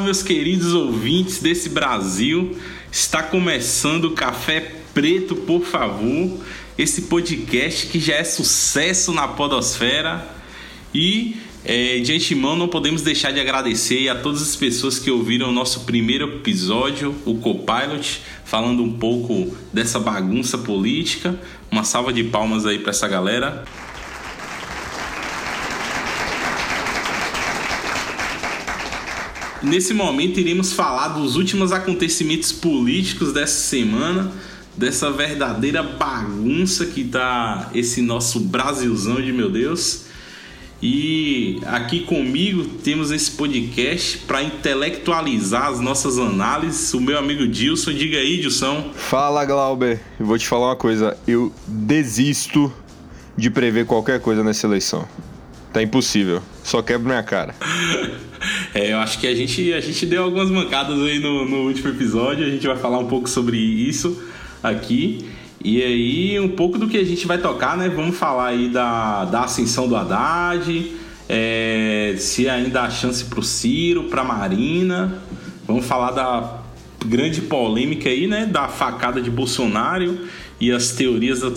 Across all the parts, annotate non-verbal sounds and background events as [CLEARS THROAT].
Meus queridos ouvintes desse Brasil. Está começando o Café Preto, por favor. Esse podcast que já é sucesso na Podosfera. E é, de antemão, não podemos deixar de agradecer a todas as pessoas que ouviram o nosso primeiro episódio, o Copilot, falando um pouco dessa bagunça política. Uma salva de palmas aí para essa galera. Nesse momento, iremos falar dos últimos acontecimentos políticos dessa semana, dessa verdadeira bagunça que tá esse nosso Brasilzão de meu Deus. E aqui comigo temos esse podcast para intelectualizar as nossas análises. O meu amigo Dilson, diga aí, Dilson. Fala, Glauber. Eu vou te falar uma coisa. Eu desisto de prever qualquer coisa nessa eleição. Tá impossível. Só quebra minha cara. [LAUGHS] É, eu acho que a gente, a gente deu algumas mancadas aí no, no último episódio. A gente vai falar um pouco sobre isso aqui. E aí, um pouco do que a gente vai tocar, né? Vamos falar aí da, da ascensão do Haddad, é, se ainda há chance pro Ciro, pra Marina. Vamos falar da grande polêmica aí, né? Da facada de Bolsonaro e as teorias da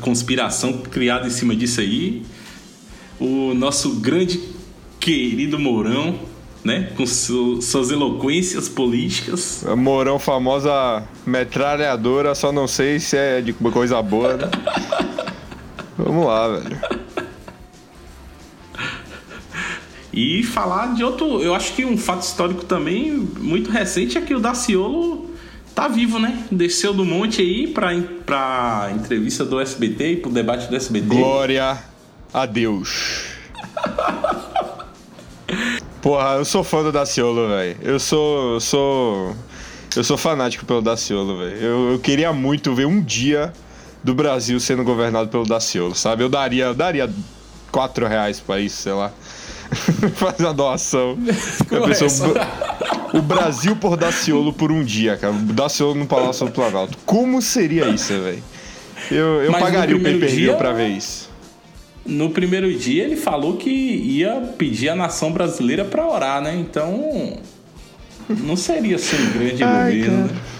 conspiração criadas em cima disso aí. O nosso grande querido Mourão né? Com su suas eloquências políticas. Mourão famosa metralhadora, só não sei se é de coisa boa, né? [LAUGHS] Vamos lá, velho. E falar de outro. Eu acho que um fato histórico também muito recente é que o Daciolo tá vivo, né? Desceu do monte aí pra, pra entrevista do SBT e pro debate do SBT. Glória a Deus. Porra, eu sou fã do Daciolo, velho. Eu sou. Eu sou. Eu sou fanático pelo Daciolo, velho. Eu, eu, queria muito ver um dia do Brasil sendo governado pelo Daciolo, sabe? Eu daria, eu daria 4 reais pra isso, sei lá. [LAUGHS] Fazer uma doação. [LAUGHS] O Brasil por Daciolo por um dia, cara. Daciolo no Palácio do Planalto. Como seria isso, velho? Eu, eu pagaria o pay per view pra ver isso no primeiro dia ele falou que ia pedir a nação brasileira para orar, né? Então não seria assim um grande Ai, governo. Cara.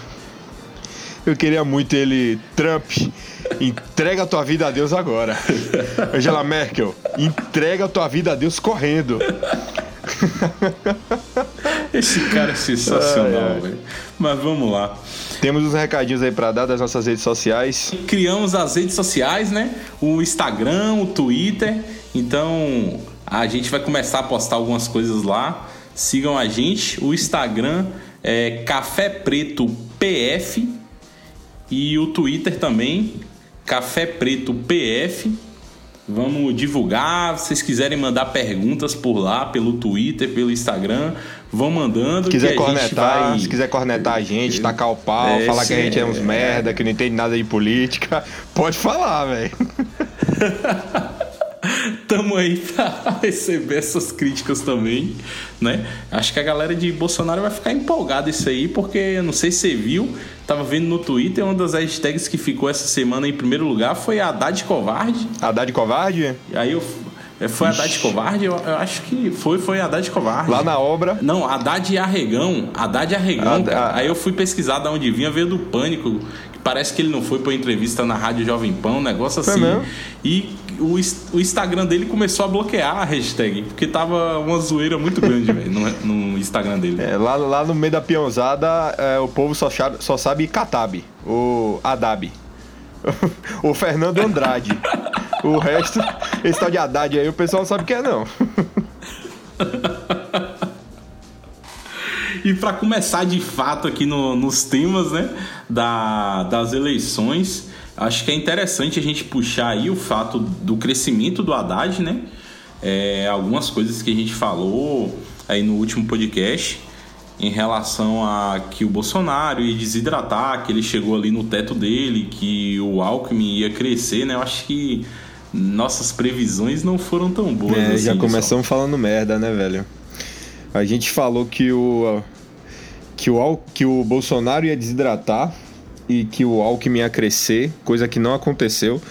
Eu queria muito ele, Trump, entrega a tua vida a Deus agora. [LAUGHS] Angela Merkel, entrega a tua vida a Deus correndo. [LAUGHS] Esse cara é sensacional, velho. Mas vamos lá. Temos uns recadinhos aí para dar das nossas redes sociais. Criamos as redes sociais, né? O Instagram, o Twitter. Então a gente vai começar a postar algumas coisas lá. Sigam a gente. O Instagram é Café Preto PF e o Twitter também Café Preto PF. Vamos divulgar. Se vocês quiserem mandar perguntas por lá, pelo Twitter, pelo Instagram, vão mandando. Se quiser cornetar, vai... se quiser cornetar a gente, tacar o pau, é, falar que a gente é uns é... merda, que não entende nada de política, [LAUGHS] pode falar, velho. [LAUGHS] Tamo aí pra [LAUGHS] receber essas críticas também, né? Acho que a galera de Bolsonaro vai ficar empolgada isso aí, porque não sei se você viu, tava vendo no Twitter, uma das hashtags que ficou essa semana em primeiro lugar foi a Haddad Covarde. Haddad Covarde? Aí eu é, foi Ixi. Haddad Covarde? Eu, eu, acho que foi, foi Haddad Covarde. Lá na obra? Não, Haddad Arregão. Haddad Arregão, Aí eu fui pesquisar de onde vinha, veio do Pânico. Que parece que ele não foi pra entrevista na Rádio Jovem Pan, um negócio assim. Mesmo? E o, o Instagram dele começou a bloquear a hashtag, porque tava uma zoeira muito grande, [LAUGHS] velho, no, no, Instagram dele. É, lá, lá no meio da peãozada, é, o povo só, só sabe Katab, o Adab. [LAUGHS] o Fernando Andrade. O resto, esse tal de Haddad aí, o pessoal não sabe o que é, não. E para começar de fato aqui no, nos temas né, da, das eleições, acho que é interessante a gente puxar aí o fato do crescimento do Haddad, né? É, algumas coisas que a gente falou aí no último podcast em relação a que o Bolsonaro ia desidratar, que ele chegou ali no teto dele, que o Alckmin ia crescer, né? Eu acho que nossas previsões não foram tão boas. É, assim, já começamos só. falando merda, né, velho? A gente falou que o que o que o Bolsonaro ia desidratar e que o Alckmin ia crescer, coisa que não aconteceu.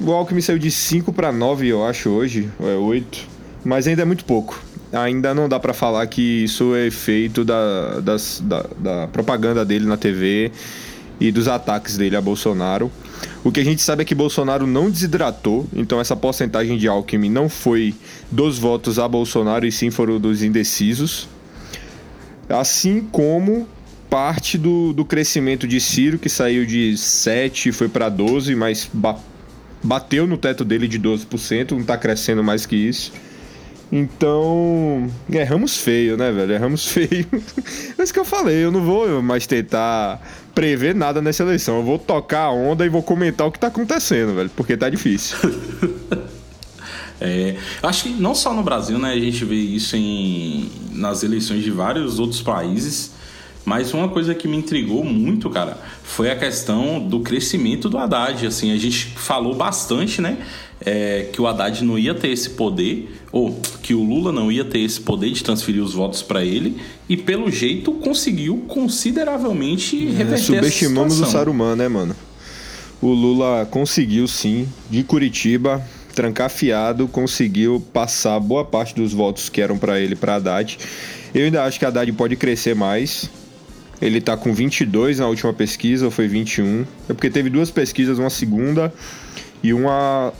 O Alckmin saiu de 5 para 9, eu acho, hoje, ou é 8, mas ainda é muito pouco. ainda não dá para falar que isso é efeito da, das, da, da propaganda dele na TV e dos ataques dele a Bolsonaro. O que a gente sabe é que Bolsonaro não desidratou, então essa porcentagem de Alckmin não foi dos votos a Bolsonaro e sim foram dos indecisos. Assim como parte do, do crescimento de Ciro, que saiu de 7 foi para 12, mas ba bateu no teto dele de 12%, não está crescendo mais que isso. Então, erramos feio, né, velho? Erramos [LAUGHS] feio. é isso que eu falei, eu não vou mais tentar prever nada nessa eleição. Eu vou tocar a onda e vou comentar o que tá acontecendo, velho, porque tá difícil. [LAUGHS] é, acho que não só no Brasil, né? A gente vê isso em, nas eleições de vários outros países. Mas uma coisa que me intrigou muito, cara, foi a questão do crescimento do Haddad. Assim, a gente falou bastante, né? É, que o Haddad não ia ter esse poder, ou que o Lula não ia ter esse poder de transferir os votos para ele, e pelo jeito conseguiu consideravelmente é, reverter é, Subestimamos o Saruman, né, mano? O Lula conseguiu sim, de Curitiba, trancafiado, conseguiu passar boa parte dos votos que eram para ele para Haddad. Eu ainda acho que a Haddad pode crescer mais, ele tá com 22 na última pesquisa, ou foi 21? É porque teve duas pesquisas, uma segunda e uma.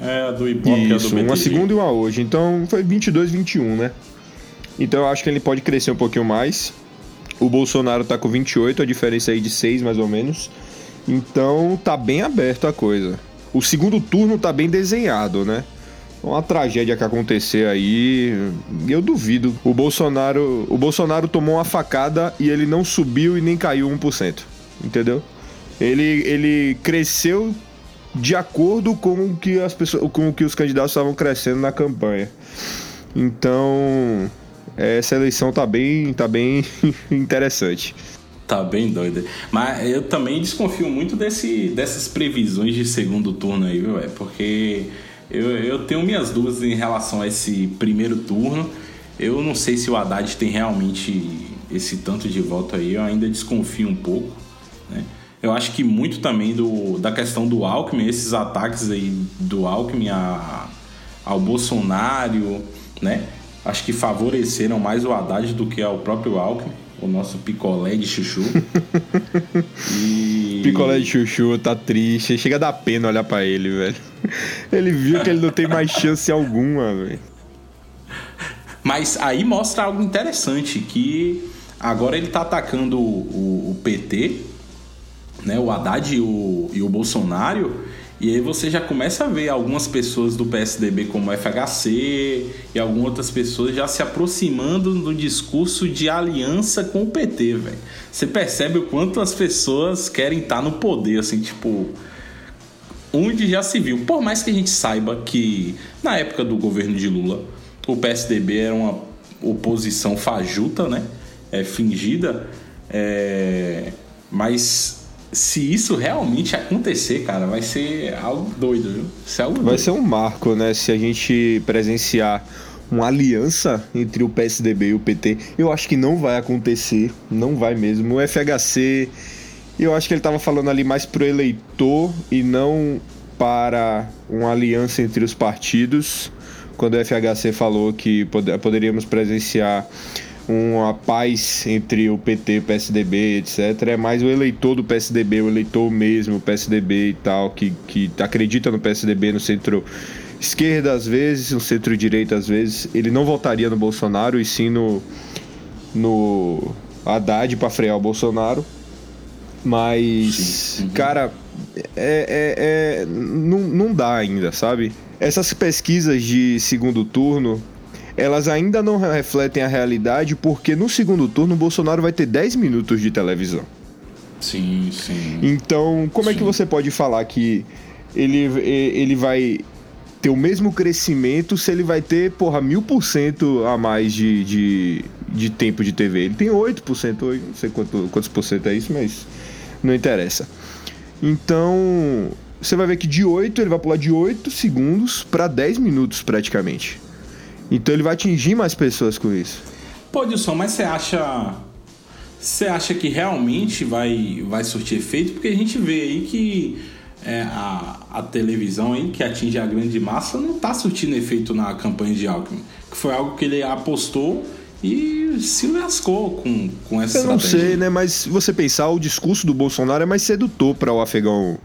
É, a do Ibope Isso, do uma segunda e uma hoje. Então foi 22, 21, né? Então eu acho que ele pode crescer um pouquinho mais. O Bolsonaro tá com 28, a diferença aí de 6 mais ou menos. Então tá bem aberto a coisa. O segundo turno tá bem desenhado, né? Uma tragédia que acontecer aí, eu duvido. O Bolsonaro, o Bolsonaro tomou uma facada e ele não subiu e nem caiu 1%. Entendeu? Ele, ele cresceu de acordo com o que as pessoas, com o que os candidatos estavam crescendo na campanha. Então, essa eleição tá bem, tá bem [LAUGHS] interessante. Tá bem doida. Mas eu também desconfio muito desse, dessas previsões de segundo turno aí, viu? Porque eu, eu tenho minhas dúvidas em relação a esse primeiro turno. Eu não sei se o Haddad tem realmente esse tanto de voto aí, eu ainda desconfio um pouco. Né? Eu acho que muito também do, da questão do Alckmin, esses ataques aí do Alckmin a, ao Bolsonaro, né? Acho que favoreceram mais o Haddad do que ao próprio Alckmin, o nosso picolé de chuchu. [LAUGHS] e... Picolé de chuchu tá triste, chega a dar pena olhar para ele, velho. Ele viu que ele não tem mais chance alguma, velho. Mas aí mostra algo interessante, que agora ele tá atacando o, o PT, né, o Haddad e o, e o Bolsonaro, e aí você já começa a ver algumas pessoas do PSDB como FHC e algumas outras pessoas já se aproximando do discurso de aliança com o PT, velho. Você percebe o quanto as pessoas querem estar tá no poder, assim, tipo, onde já se viu. Por mais que a gente saiba que na época do governo de Lula, o PSDB era uma oposição fajuta, né? É, fingida. É... Mas se isso realmente acontecer, cara, vai ser algo doido, viu? Ser algo vai ser um marco, né? Se a gente presenciar uma aliança entre o PSDB e o PT. Eu acho que não vai acontecer, não vai mesmo. O FHC eu acho que ele estava falando ali mais pro eleitor e não para uma aliança entre os partidos. Quando o FHC falou que pod poderíamos presenciar uma paz entre o PT, o PSDB, etc. É mais o eleitor do PSDB, o eleitor mesmo, o PSDB e tal, que, que acredita no PSDB, no centro esquerda às vezes, no centro-direita às vezes. Ele não votaria no Bolsonaro e sim no, no Haddad para frear o Bolsonaro. Mas, uhum. cara, é, é, é, não, não dá ainda, sabe? Essas pesquisas de segundo turno, elas ainda não refletem a realidade, porque no segundo turno o Bolsonaro vai ter 10 minutos de televisão. Sim, sim. Então, como sim. é que você pode falar que ele, ele vai ter o mesmo crescimento se ele vai ter, porra, mil por cento a mais de, de, de tempo de TV? Ele tem 8%, não sei quanto, quantos por cento é isso, mas não interessa. Então, você vai ver que de 8 ele vai pular de 8 segundos para 10 minutos praticamente. Então ele vai atingir mais pessoas com isso. Pô, Dilson, mas você acha você acha que realmente vai vai surtir efeito? Porque a gente vê aí que é, a, a televisão aí, que atinge a grande massa, não está surtindo efeito na campanha de Alckmin. Que foi algo que ele apostou e se lascou com, com essa Eu não estratégia. sei, né? Mas se você pensar, o discurso do Bolsonaro é mais sedutor para o afegão,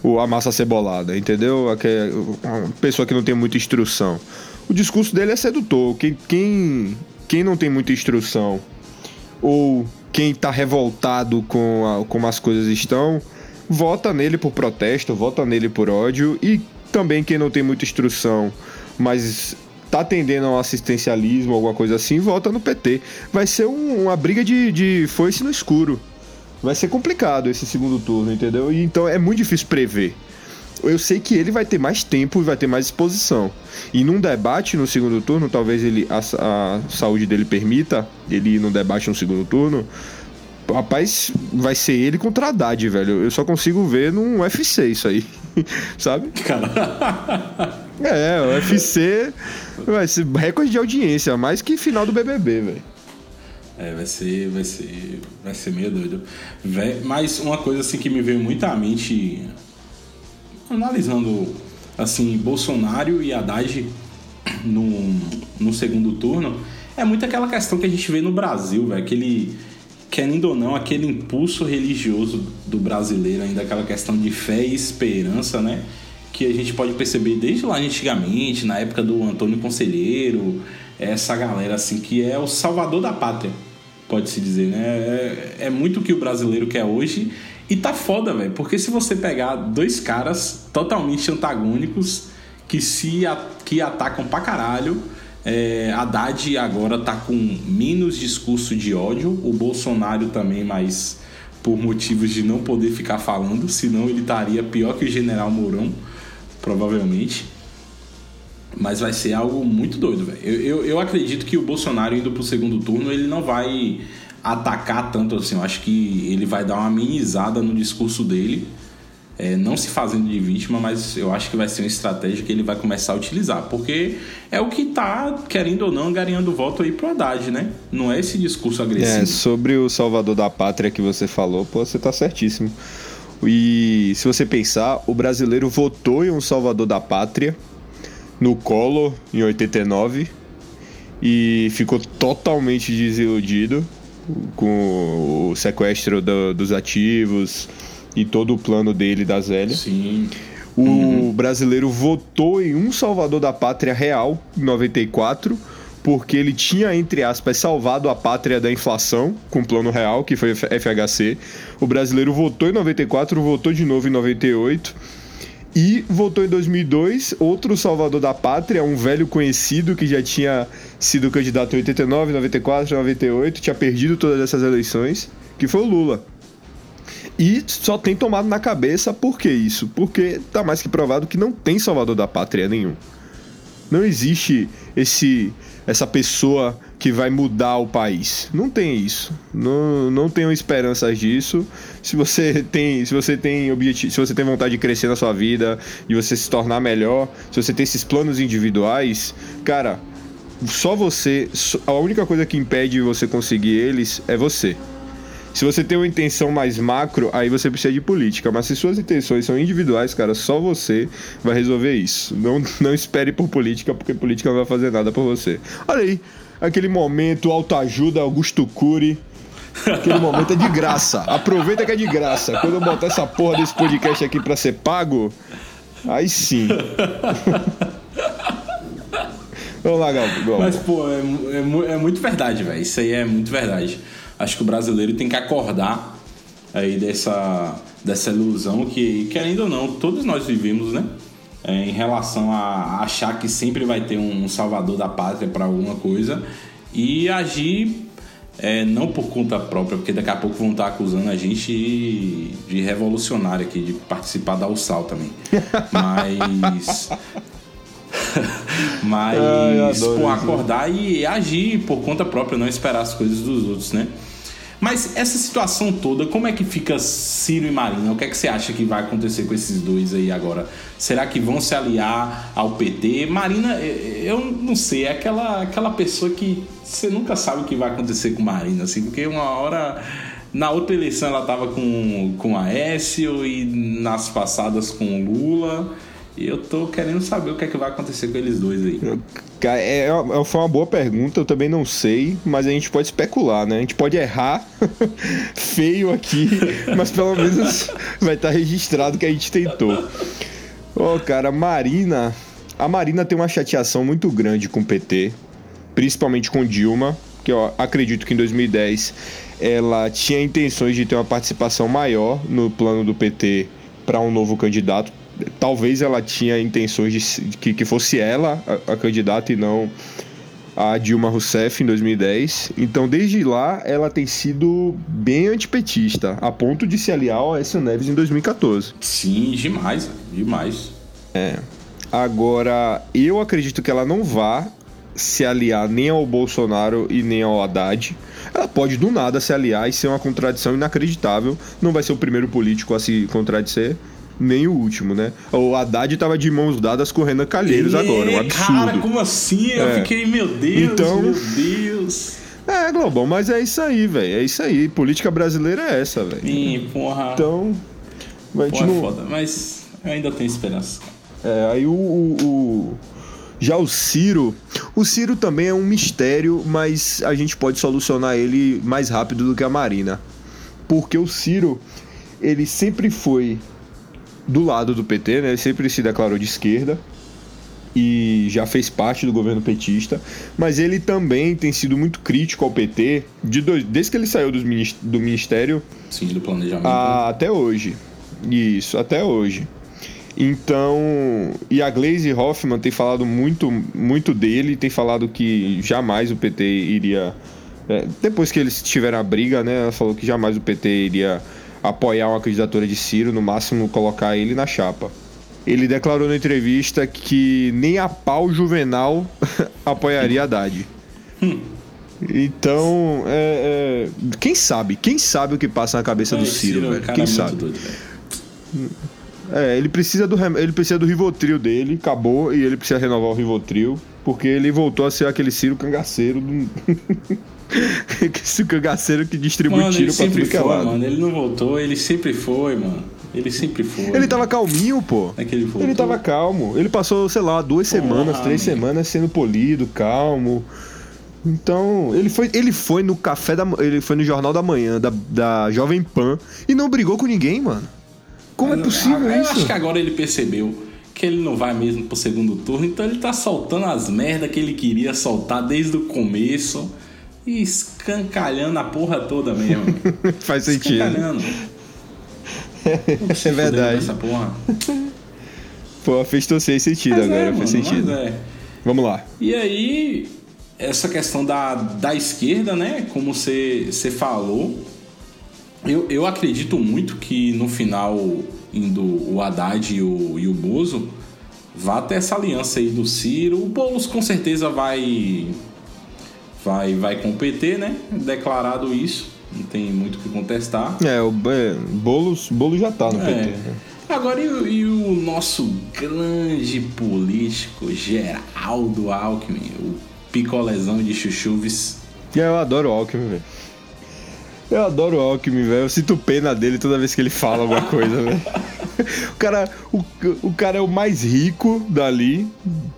o, a massa cebolada, entendeu? Uma pessoa que não tem muita instrução. O discurso dele é sedutor. Quem, quem, quem não tem muita instrução ou quem tá revoltado com a, como as coisas estão, vota nele por protesto, vota nele por ódio e também quem não tem muita instrução, mas tá tendendo ao assistencialismo, alguma coisa assim, vota no PT. Vai ser um- uma briga de, de foice no escuro. Vai ser complicado esse segundo turno, entendeu? E então é muito difícil prever. Eu sei que ele vai ter mais tempo e vai ter mais exposição. E num debate no segundo turno, talvez ele a, a saúde dele permita ele ir num debate no segundo turno. Rapaz, vai ser ele contra a Haddad, velho. Eu só consigo ver num UFC isso aí. [LAUGHS] Sabe? Cara, É, o UFC vai ser recorde de audiência, mais que final do BBB, velho. é, vai ser, vai ser, vai ser meio doido. Vé- Mas uma coisa assim que me veio muito à mente, analisando assim Bolsonaro e Haddad no, no segundo turno, é muito aquela questão que a gente vê no Brasil, velho, aquele querendo ou não, aquele impulso religioso do brasileiro, ainda aquela questão de fé e esperança, né? Que a gente pode perceber desde lá antigamente, na época do Antônio Conselheiro, essa galera assim que é o salvador da pátria, pode-se dizer, né? É, é muito o que o brasileiro quer hoje e tá foda, velho, porque se você pegar dois caras totalmente antagônicos que se a- que atacam pra caralho, é, Haddad agora tá com menos discurso de ódio, o Bolsonaro também, mas por motivos de não poder ficar falando, senão ele estaria pior que o General Mourão, provavelmente. Mas vai ser algo muito doido, velho. Eu, eu, eu acredito que o Bolsonaro indo pro segundo turno, ele não vai atacar tanto assim. Eu acho que ele vai dar uma amenizada no discurso dele. é, não se fazendo de vítima, mas eu acho que vai ser uma estratégia que ele vai começar a utilizar. Porque é o que tá, querendo ou não, angariando voto aí pro Haddad, né? Não é esse discurso É, agressivo. sobre o salvador da pátria que você falou, pô, você tá certíssimo. E se você pensar, o brasileiro votou em um salvador da pátria no Collor em 89 e ficou totalmente desiludido com o sequestro do- dos ativos e todo o plano dele das velhas. Sim. O brasileiro votou em um salvador da pátria real em 94, porque ele tinha, entre aspas, salvado a pátria da inflação com o plano real, que foi o FHC. O brasileiro votou em 94, votou de novo em 98. E votou em 2002, outro salvador da pátria, um velho conhecido que já tinha sido candidato em 89, 94, 98, tinha perdido todas essas eleições, que foi o Lula. E só tem tomado na cabeça por que isso? Porque tá mais que provado que não tem salvador da pátria nenhum. Não existe esse essa pessoa que vai mudar o país. Não tem isso. Não, não tenho esperanças disso. Se você tem, se você tem objetivo, se você tem vontade de crescer na sua vida e você se tornar melhor, se você tem esses planos individuais, cara, só você, a única coisa que impede você conseguir eles é você. Se você tem uma intenção mais macro, aí você precisa de política. Mas se suas intenções são individuais, cara, só você vai resolver isso. Não, não espere por política, porque política não vai fazer nada por você. Olha aí, aquele momento, autoajuda, Augusto Cury. Aquele momento é de graça. Aproveita que é de graça. Quando eu botar essa porra desse podcast aqui pra ser pago, aí sim. [LAUGHS] Vamos lá, Gal. Gal. Mas, pô, é, é é muito verdade, velho. Isso aí é muito verdade. Acho que o brasileiro tem que acordar aí dessa, dessa ilusão que, querendo ou não, todos nós vivemos, né? É, em relação a achar que sempre vai ter um salvador da pátria para alguma coisa e agir é, não por conta própria, porque daqui a pouco vão estar acusando a gente de, revolucionário aqui, de participar da USAL também. [LAUGHS] Mas. [LAUGHS] Mas, pô, isso. acordar e agir por conta própria, não esperar as coisas dos outros, né? Mas essa situação toda, como é que fica Ciro e Marina? O que é que você acha que vai acontecer com esses dois aí agora? Será que vão se aliar ao PT? Marina, eh, eu não sei, é aquela, aquela pessoa que você nunca sabe o que vai acontecer com Marina, assim, porque uma hora Na outra eleição ela tava com, com Aécio e nas passadas com Lula. E eu tô querendo saber o que é que vai acontecer com eles dois aí. É, é, foi uma boa pergunta, eu também não sei, mas a gente pode especular, né? A gente pode errar [LAUGHS] feio aqui, [LAUGHS] mas pelo menos vai estar registrado que a gente tentou. Ô, oh, cara, Marina. A Marina tem uma chateação muito grande com o PT, principalmente com Dilma, que eu acredito que em 2010 ela tinha intenções de ter uma participação maior no plano do PT para um novo candidato, talvez ela tinha intenções de que, que fosse ela a, a candidata e não a Dilma Rousseff em 2010. Então, desde lá, ela tem sido bem antipetista, a ponto de se aliar ao Aécio Neves em 2014. Sim, demais, demais. É. Agora, eu acredito que ela não vá se aliar nem ao Bolsonaro e nem ao Haddad. Ela pode do nada se aliar e ser uma contradição inacreditável. Não vai ser o primeiro político a se contradizer nem o último, né? O Haddad tava de mãos dadas com o Renan Calheiros agora, um absurdo. Cara, como assim? Eu é. fiquei, meu Deus, então, meu Deus. É, Globão, mas é isso aí, velho. É isso aí. Política brasileira é essa, velho. Sim, porra. Então. Vai porra, foda. Mas eu ainda tenho esperança. É, aí o, o, o. Já o Ciro. O Ciro também é um mistério, mas a gente pode solucionar ele mais rápido do que a Marina. Porque o Ciro, ele sempre foi do lado do PT, né? Ele sempre se declarou de esquerda e já fez parte do governo petista, mas ele também tem sido muito crítico ao PT de dois, desde que ele saiu do ministério. Sim, do planejamento. A, até hoje. Isso, até hoje. Então, e a Glaze Hoffman tem falado muito, muito dele, tem falado que jamais o PT iria. É, depois que eles tiveram a briga, né? Ela falou que jamais o PT iria apoiar uma candidatura de Ciro, no máximo colocar ele na chapa. Ele declarou na entrevista que nem a pau Juvenal [LAUGHS] apoiaria Haddad. Então, é, é, quem sabe? Quem sabe o que passa na cabeça do Ciro, Ciro velho? Quem sabe? Doido, é, ele precisa do ele precisa do Rivotril dele, acabou e ele precisa renovar o Rivotril, porque ele voltou a ser aquele Ciro cangaceiro do [LAUGHS] [LAUGHS] Esse cangaceiro que distribui mano, tiro pra tudo que é lado. Mano, ele não voltou, ele sempre foi, mano. Ele sempre foi. Ele mano. tava calminho, pô. É que ele, voltou. ele tava calmo. Ele passou, sei lá, duas Porra, semanas, três man. semanas sendo polido, calmo. Então, ele foi, ele foi no café da ele foi no jornal da manhã da, da Jovem Pan e não brigou com ninguém, mano. Como Mas, é possível eu, isso? Eu acho que agora ele percebeu que ele não vai mesmo pro segundo turno, então ele tá soltando as merdas que ele queria soltar desde o começo e escancalhando a porra toda mesmo. [LAUGHS] Faz sentido. Escancalhando. [LAUGHS] é verdade. Essa porra. Pô, fez todo sentido mas agora, é, fez mano, sentido. É. Vamos lá. E aí, essa questão da, da esquerda, né? Como você falou, eu, eu acredito muito que no final, indo o Haddad e o, e o Bozo, vá ter essa aliança aí do Ciro. O Boulos com certeza vai vai, vai com o PT, né? Declarado isso, não tem muito o que contestar. É, o é, Boulos, Boulos já tá no é. PT. Agora, e, e, o nosso grande político, Geraldo Alckmin, o picolezão de chuchuves? Eu adoro o Alckmin, velho. Eu adoro o Alckmin, velho. Eu sinto pena dele toda vez que ele fala alguma coisa, velho. [LAUGHS] O cara, o, o cara é o mais rico dali,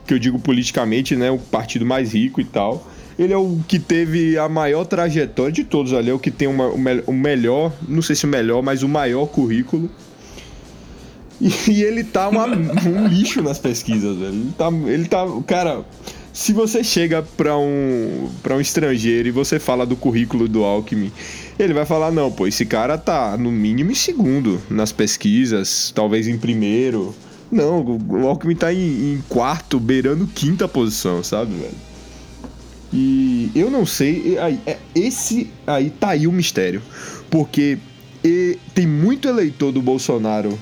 que eu digo politicamente, né? O partido mais rico e tal. Ele é o que teve a maior trajetória de todos ali, é o que tem uma, o, melhor, não sei se o melhor, mas o maior currículo. E, e ele tá uma, [LAUGHS] um lixo nas pesquisas, velho. Ele tá, ele tá. Cara, se você chega pra um, pra um estrangeiro e você fala do currículo do Alckmin, ele vai falar: não, pô, esse cara tá no mínimo em segundo nas pesquisas, talvez em primeiro. Não, o Alckmin tá em, em quarto, beirando quinta posição, sabe, velho? E eu não sei, aí, é, esse aí tá aí o mistério. Porque tem muito eleitor do Bolsonaro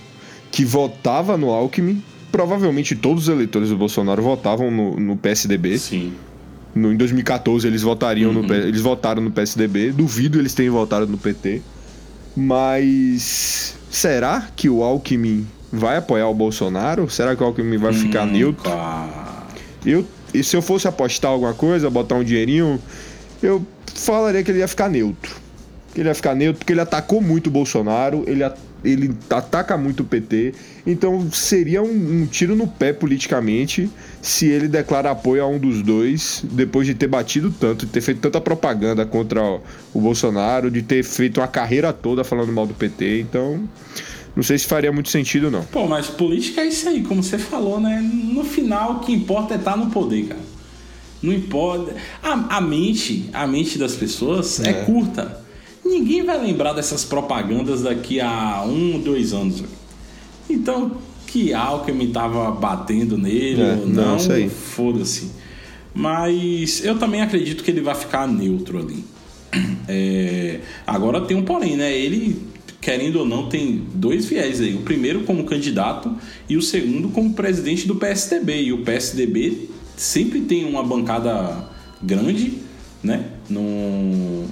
que votava no Alckmin. Provavelmente todos os eleitores do Bolsonaro votavam no, no PSDB. Sim. No, em 2014 eles votariam uhum. no, eles votaram no PSDB. Duvido eles tenham votado no PT. Mas será que o Alckmin vai apoiar o Bolsonaro? Será que o Alckmin vai hum, ficar neutro? Eu e se eu fosse apostar alguma coisa, botar um dinheirinho, eu falaria que ele ia ficar neutro. que ele ia ficar neutro, porque ele atacou muito o Bolsonaro, ele, ele ataca muito o PT, então seria um, um, tiro no pé politicamente se ele declara apoio a um dos dois, depois de ter batido tanto, de ter feito tanta propaganda contra o, o Bolsonaro, de ter feito uma carreira toda falando mal do PT, então. Não sei se faria muito sentido, não. Pô, mas política é isso aí, como você falou, né? No final, o que importa é estar no poder, cara. Não importa. A, a mente, a mente das pessoas é. é curta. Ninguém vai lembrar dessas propagandas daqui a um, dois anos. Então, que Alckmin tava batendo nele é, ou não, não foda-se. Mas eu também acredito que ele vai ficar neutro ali. É, agora tem um porém, né? Ele, querendo ou não, tem dois viés aí. O primeiro como candidato e o segundo como presidente do PSDB. E o PSDB sempre tem uma bancada grande, né? No,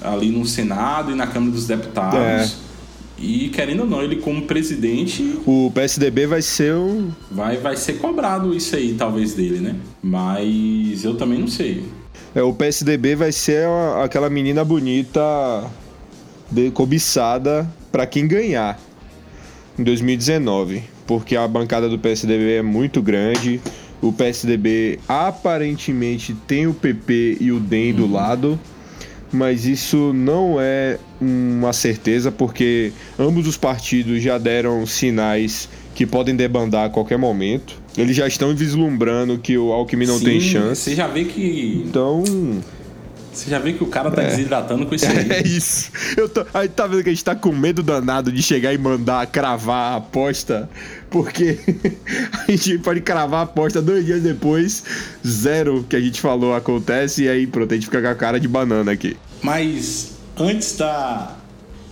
ali no Senado e na Câmara dos Deputados. É. E querendo ou não, ele como presidente. O PSDB vai ser o. Vai, vai ser cobrado isso aí, talvez, dele, né? Mas eu também não sei. É, o PSDB vai ser aquela menina bonita cobiçada para quem ganhar em 2019. Porque a bancada do PSDB é muito grande o PSDB aparentemente tem o PP e o DEM do uhum. lado, mas isso não é uma certeza porque ambos os partidos já deram sinais que podem debandar a qualquer momento. Eles já estão vislumbrando que o Alckmin não Sim, tem chance. Você já vê que. Então. Você já vê que o cara tá é. desidratando com isso aí. [LAUGHS] É isso. Eu tô, aí tá vendo que a gente tá com medo danado de chegar e mandar cravar a aposta, porque [LAUGHS] a gente pode cravar a aposta dois dias depois, zero que a gente falou acontece, e aí pronto, a gente fica com a cara de banana aqui. Mas antes da,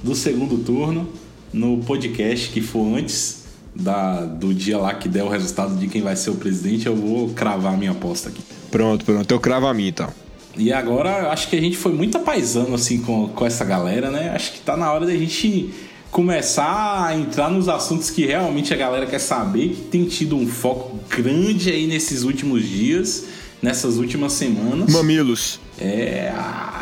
do segundo turno, no podcast que for antes da, do dia lá que der o resultado de quem vai ser o presidente, eu vou cravar a minha aposta aqui. Pronto, pronto, eu cravo a minha então. E agora acho que a gente foi muito apaisando assim com, com essa galera, né? Acho que tá na hora da gente começar a entrar nos assuntos que realmente a galera quer saber, que tem tido um foco grande aí nesses últimos dias, nessas últimas semanas. Mamilos. É,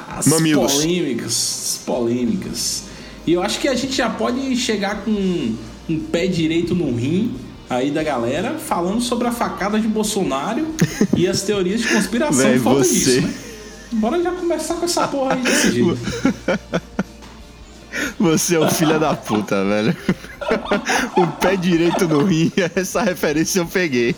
as Mamilos. polêmicas, as polêmicas. E eu acho que a gente já pode chegar com um pé direito no rim aí da galera falando sobre a facada de Bolsonaro [LAUGHS] e as teorias de conspiração Véi, falta você... disso, né? Bora já começar com essa porra aí desse jeito. [LAUGHS] Você é um filho da puta, velho. [LAUGHS] o pé direito no rim, [LAUGHS] essa referência eu peguei.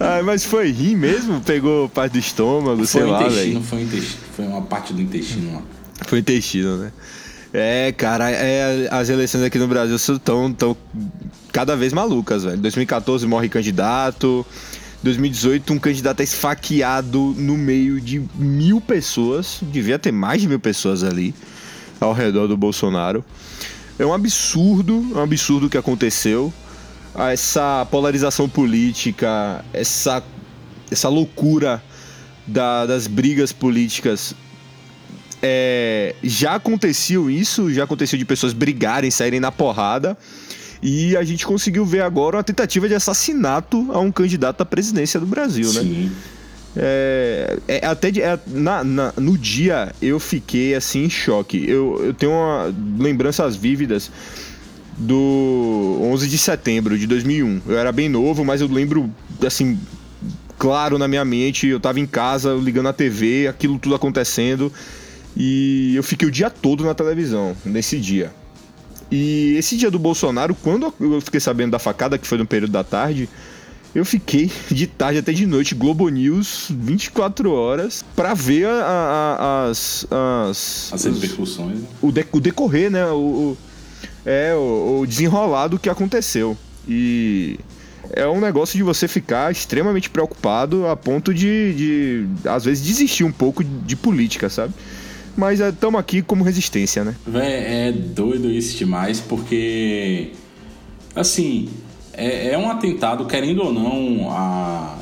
Ah, mas foi rim mesmo? Pegou parte do estômago, foi sei lá, velho. Foi intestino, foi uma parte do intestino lá. Foi intestino, né? É, cara, é, as eleições aqui no Brasil estão tão cada vez malucas, velho. 2014 morre candidato, 2018, um candidato é esfaqueado no meio de mil pessoas. Devia ter mais de mil pessoas ali ao redor do Bolsonaro. É um absurdo, é um absurdo o que aconteceu. Essa polarização política, essa, essa loucura da, das brigas políticas. É, já aconteceu isso, já aconteceu de pessoas brigarem, saírem na porrada. E a gente conseguiu ver agora uma tentativa de assassinato a um candidato à presidência do Brasil, né? Sim. É, é, até de, é, na, na, no dia eu fiquei assim em choque. Eu, eu tenho uma, lembranças vívidas do 11 de setembro de 2001. Eu era bem novo, mas eu lembro assim claro na minha mente. Eu tava em casa ligando a TV, aquilo tudo acontecendo e eu fiquei o dia todo na televisão nesse dia. E esse dia do Bolsonaro, quando eu fiquei sabendo da facada, que foi no período da tarde, eu fiquei de tarde até de noite, Globo News, 24 horas, para ver a, a, as, as. As repercussões. Né? O, de, o decorrer, né? O, o é, o, o desenrolar do que aconteceu. E é um negócio de você ficar extremamente preocupado a ponto de, de às vezes, desistir um pouco de política, sabe? Mas estamos é, aqui como resistência, né? Véi, é doido isso demais, porque. Assim, é, é um atentado, querendo ou não, a.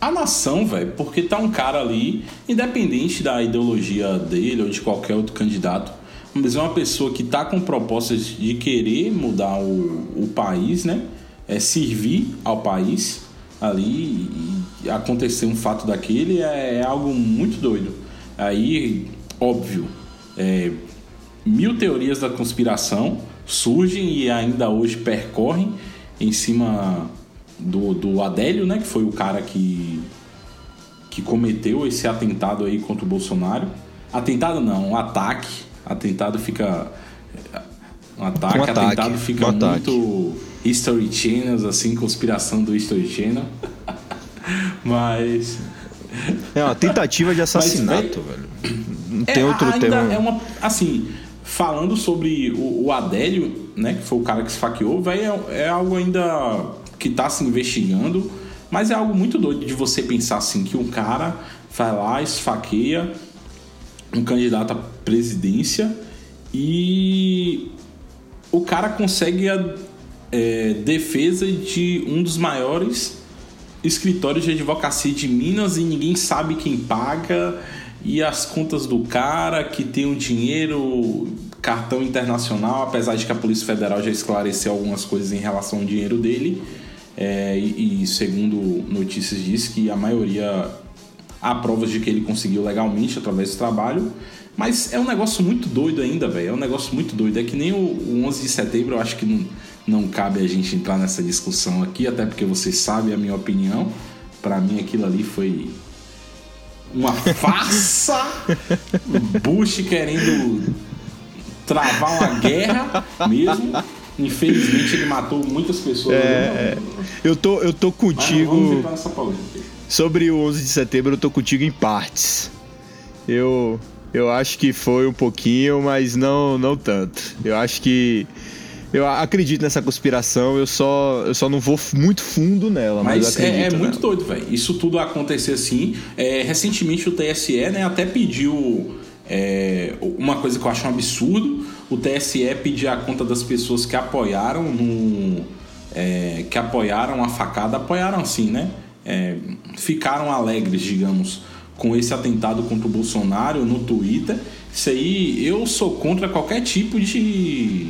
A nação, velho, porque tá um cara ali, independente da ideologia dele ou de qualquer outro candidato, mas é uma pessoa que tá com propostas de querer mudar o, o país, né? É servir ao país ali e acontecer um fato daquele é, é algo muito doido. Aí Óbvio, É, mil teorias da conspiração surgem e ainda hoje percorrem em cima do, do Adélio, né? Que foi o cara que, que cometeu esse atentado aí contra o Bolsonaro. Atentado não, um ataque. Atentado fica. Um ataque, um ataque atentado fica um muito History Channels, assim, conspiração do History Channel. [LAUGHS] Mas. É uma tentativa de assassinato, Mas, velho. Não tem é, outro ainda termo. É uma. Assim, falando sobre o, o Adélio, né, que foi o cara que esfaqueou, velho, é, é algo ainda que está se investigando, mas é algo muito doido de você pensar assim que um cara vai lá, esfaqueia um candidato à presidência e o cara consegue a é, defesa de um dos maiores escritórios de advocacia de Minas e ninguém sabe quem paga e as contas do cara que tem um dinheiro cartão internacional, apesar de que a Polícia Federal já esclareceu algumas coisas em relação ao dinheiro dele. É, e, e, segundo notícias diz que a maioria há provas de que ele conseguiu legalmente através do trabalho. Mas é um negócio muito doido ainda, velho. É um negócio muito doido. É que nem o, o 11 de setembro, eu acho que não, não cabe a gente entrar nessa discussão aqui, até porque vocês sabem a minha opinião. Para mim, aquilo ali foi uma farsa. [LAUGHS] Bush querendo travar uma guerra mesmo. Infelizmente ele matou muitas pessoas. É, eu tô, eu tô contigo. Sobre o 11 de setembro, eu tô contigo em partes. Eu, eu acho que foi um pouquinho, mas não, não tanto. Eu acho que eu acredito nessa conspiração, eu só, eu só não vou muito fundo nela. Mas, mas é, é muito doido, velho. Isso tudo acontecer assim. É, recentemente o TSE né, até pediu é, uma coisa que eu acho um absurdo: o TSE pedir a conta das pessoas que apoiaram no. É, que apoiaram a facada, apoiaram assim, né? É, ficaram alegres, digamos, com esse atentado contra o Bolsonaro no Twitter. Isso aí, eu sou contra qualquer tipo de.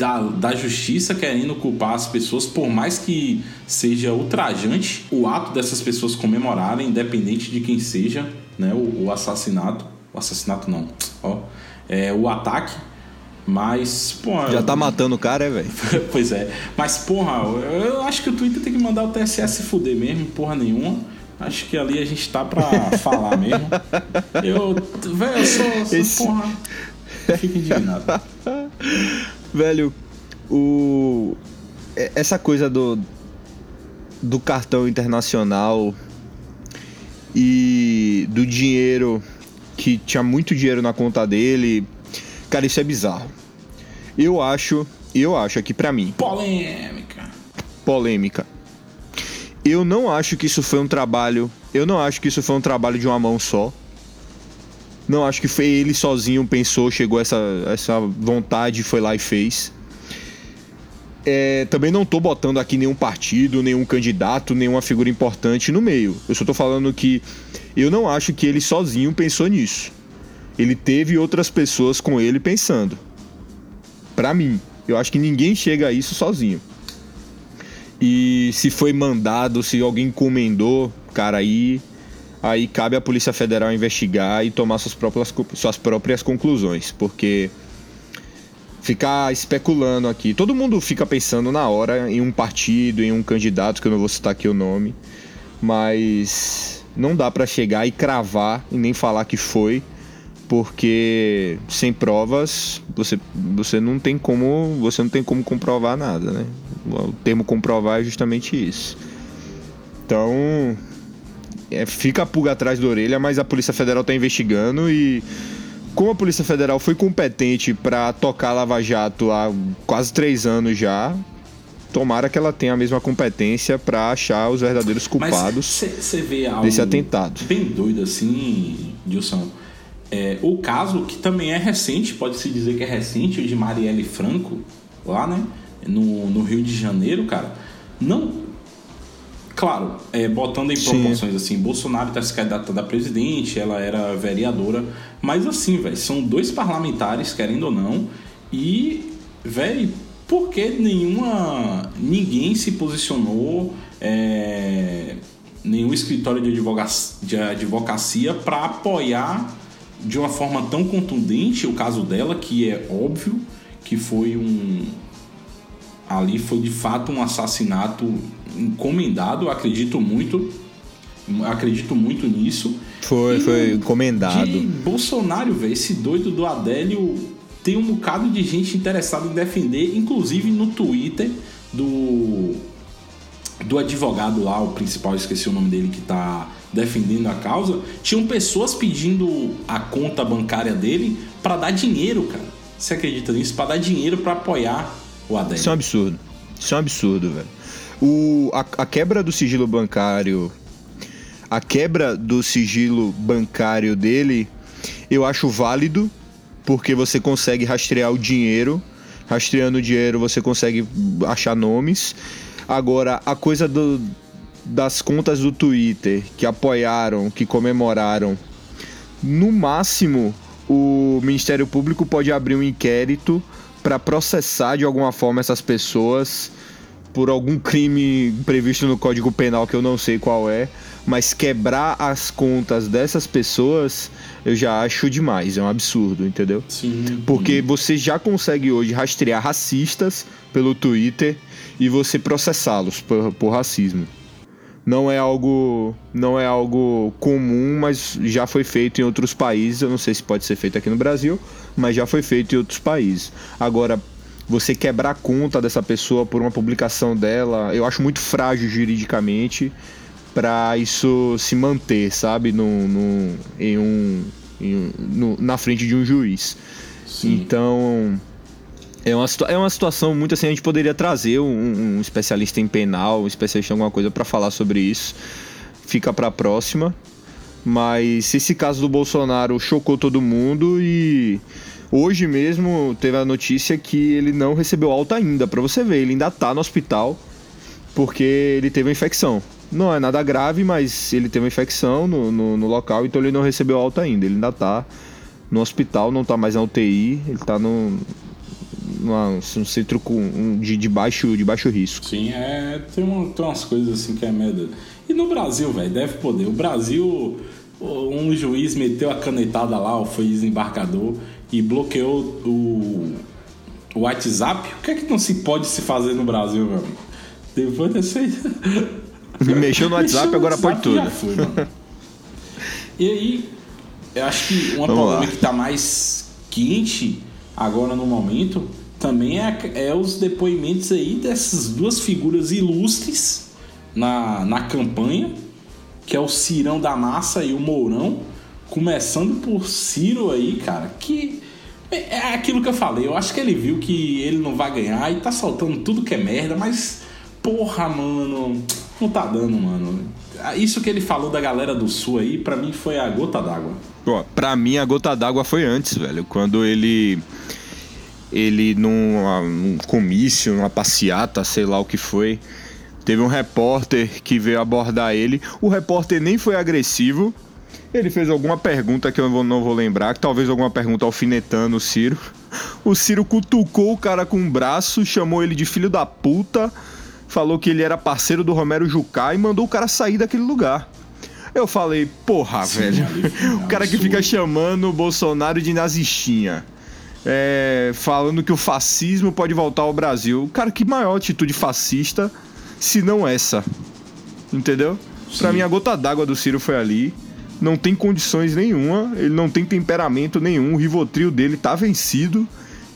Da, da justiça querendo culpar as pessoas, por mais que seja ultrajante o ato dessas pessoas comemorarem, independente de quem seja, né, o, o assassinato. O assassinato não, ó. É, o ataque. Mas, porra. Já tá matando o cara, é, velho? [LAUGHS] pois é. Mas, porra, eu acho que o Twitter tem que mandar o TSE se fuder mesmo, porra nenhuma. Acho que ali a gente tá pra [LAUGHS] falar mesmo. Eu, velho, eu sou, sou Esse... porra. Fico indignado. [LAUGHS] velho, o. Essa coisa do. Do cartão internacional e do dinheiro que tinha muito dinheiro na conta dele. Cara, isso é bizarro. Eu acho, eu acho aqui para mim. Polêmica. Polêmica. Eu não acho que isso foi um trabalho. Eu não acho que isso foi um trabalho de uma mão só. Não acho que foi ele sozinho pensou, chegou essa, essa vontade, foi lá e fez. É, também não tô botando aqui nenhum partido, nenhum candidato, nenhuma figura importante no meio. Eu só tô falando que eu não acho que ele sozinho pensou nisso. Ele teve outras pessoas com ele pensando. Para mim, eu acho que ninguém chega a isso sozinho. E se foi mandado, se alguém encomendou, cara, aí aí cabe à Polícia Federal investigar e tomar suas próprias, suas próprias conclusões, porque ficar especulando aqui. Todo mundo fica pensando na hora em um partido, em um candidato, que eu não vou citar aqui o nome, mas não dá para chegar e cravar e nem falar que foi, porque sem provas você, você não tem como você não tem como comprovar nada, né? O termo comprovar é justamente isso. Então, é, fica a pulga atrás da orelha, mas a Polícia Federal está investigando e como a Polícia Federal foi competente para tocar Lava Jato há quase três anos já, tomara que ela tenha a mesma competência para achar os verdadeiros culpados cê, vê algo desse atentado. Bem doido assim, Dilson. É, o caso que também é recente, pode-se dizer que é recente, o de Marielle Franco, lá, né? No, no Rio de Janeiro, cara. Não, Claro, é, botando em proporções Sim. assim, Bolsonaro está se candidatando a presidente, ela era vereadora, mas assim, velho, são dois parlamentares, querendo ou não, e, velho, por que nenhuma. ninguém se posicionou, é, nenhum escritório de advocacia, de advocacia para apoiar de uma forma tão contundente o caso dela, que é óbvio que foi um. Ali foi de fato um assassinato encomendado, acredito muito. Acredito muito nisso. Foi, e, foi encomendado. De Bolsonaro, velho, esse doido do Adélio tem um bocado de gente interessada em defender, inclusive no Twitter do do advogado lá, o principal, esqueci o nome dele, que tá defendendo a causa, tinham pessoas pedindo a conta bancária dele para dar dinheiro, cara. Você acredita nisso? Para dar dinheiro para apoiar o. Isso é um absurdo. Isso é um absurdo, velho. O, a, a quebra do sigilo bancário. A quebra do sigilo bancário dele, eu acho válido, porque você consegue rastrear o dinheiro. Rastreando o dinheiro, você consegue achar nomes. Agora, a coisa do, das contas do Twitter que apoiaram, que comemoraram, no máximo o Ministério Público pode abrir um inquérito para processar de alguma forma essas pessoas por algum crime previsto no Código Penal que eu não sei qual é, mas quebrar as contas dessas pessoas eu já acho demais, é um absurdo, entendeu? Sim. Porque você já consegue hoje rastrear racistas pelo Twitter e você processá-los por, por racismo. Não é algo não é algo comum, mas já foi feito em outros países. Eu não sei se pode ser feito aqui no Brasil, mas já foi feito em outros países. Agora, você quebrar a conta dessa pessoa por uma publicação dela, eu acho muito frágil juridicamente para isso se manter, sabe, no, no em um, em, no, na frente de um juiz. Sim. Então, é uma, é uma situação muito assim, a gente poderia trazer um, um especialista em penal, um especialista em alguma coisa para falar sobre isso. Fica para a próxima. Mas esse caso do Bolsonaro chocou todo mundo e hoje mesmo teve a notícia que ele não recebeu alta ainda, para você ver, ele ainda tá no hospital porque ele teve uma infecção. Não é nada grave, mas ele teve uma infecção no, no, no local, então ele não recebeu alta ainda. Ele ainda tá no hospital, não tá mais na UTI, ele tá no, numa, um centro com, de, de, baixo, de baixo risco. Sim, é, tem, uma, tem umas coisas assim que é merda. E no Brasil, velho, deve poder. O Brasil, um juiz meteu a canetada lá, foi desembarcador, e bloqueou o, o WhatsApp. O que é que não se pode se fazer no Brasil, meu amigo? Depois desse aí. [LAUGHS] Me mexeu no WhatsApp, mexeu agora pode tudo. Já foi, mano. e aí, eu acho que uma Vamos polêmica lá. que tá mais quente agora no momento também é, é os depoimentos aí dessas duas figuras ilustres na, na campanha, que é o Cirão da Massa e o Mourão. Começando por Ciro aí, cara, que é, é aquilo que eu falei. Eu acho que ele viu que ele não vai ganhar e tá soltando tudo que é merda, mas porra, mano, não tá dando, mano. Isso que ele falou da galera do Sul aí, para mim foi a gota d'água. Pô, pra mim a gota d'água foi antes, velho. Quando ele ele num, num comício, numa passeata, sei lá o que foi. Teve um repórter que veio abordar ele. O repórter nem foi agressivo. Ele fez alguma pergunta que eu não vou lembrar, que talvez alguma pergunta alfinetando o Ciro. [LAUGHS] O Ciro cutucou o cara com o um braço, chamou ele de filho da puta, falou que ele era parceiro do Romero Jucá e mandou o cara sair daquele lugar. Eu falei, porra, Sim, velho. [LAUGHS] o cara que fica chamando o Bolsonaro de nazistinha é, falando que o fascismo pode voltar ao Brasil. Cara, que maior atitude fascista se não essa? Entendeu? Sim. Pra mim, a gota d'água do Ciro foi ali. Não tem condições nenhuma, ele não tem temperamento nenhum. O Rivotril dele tá vencido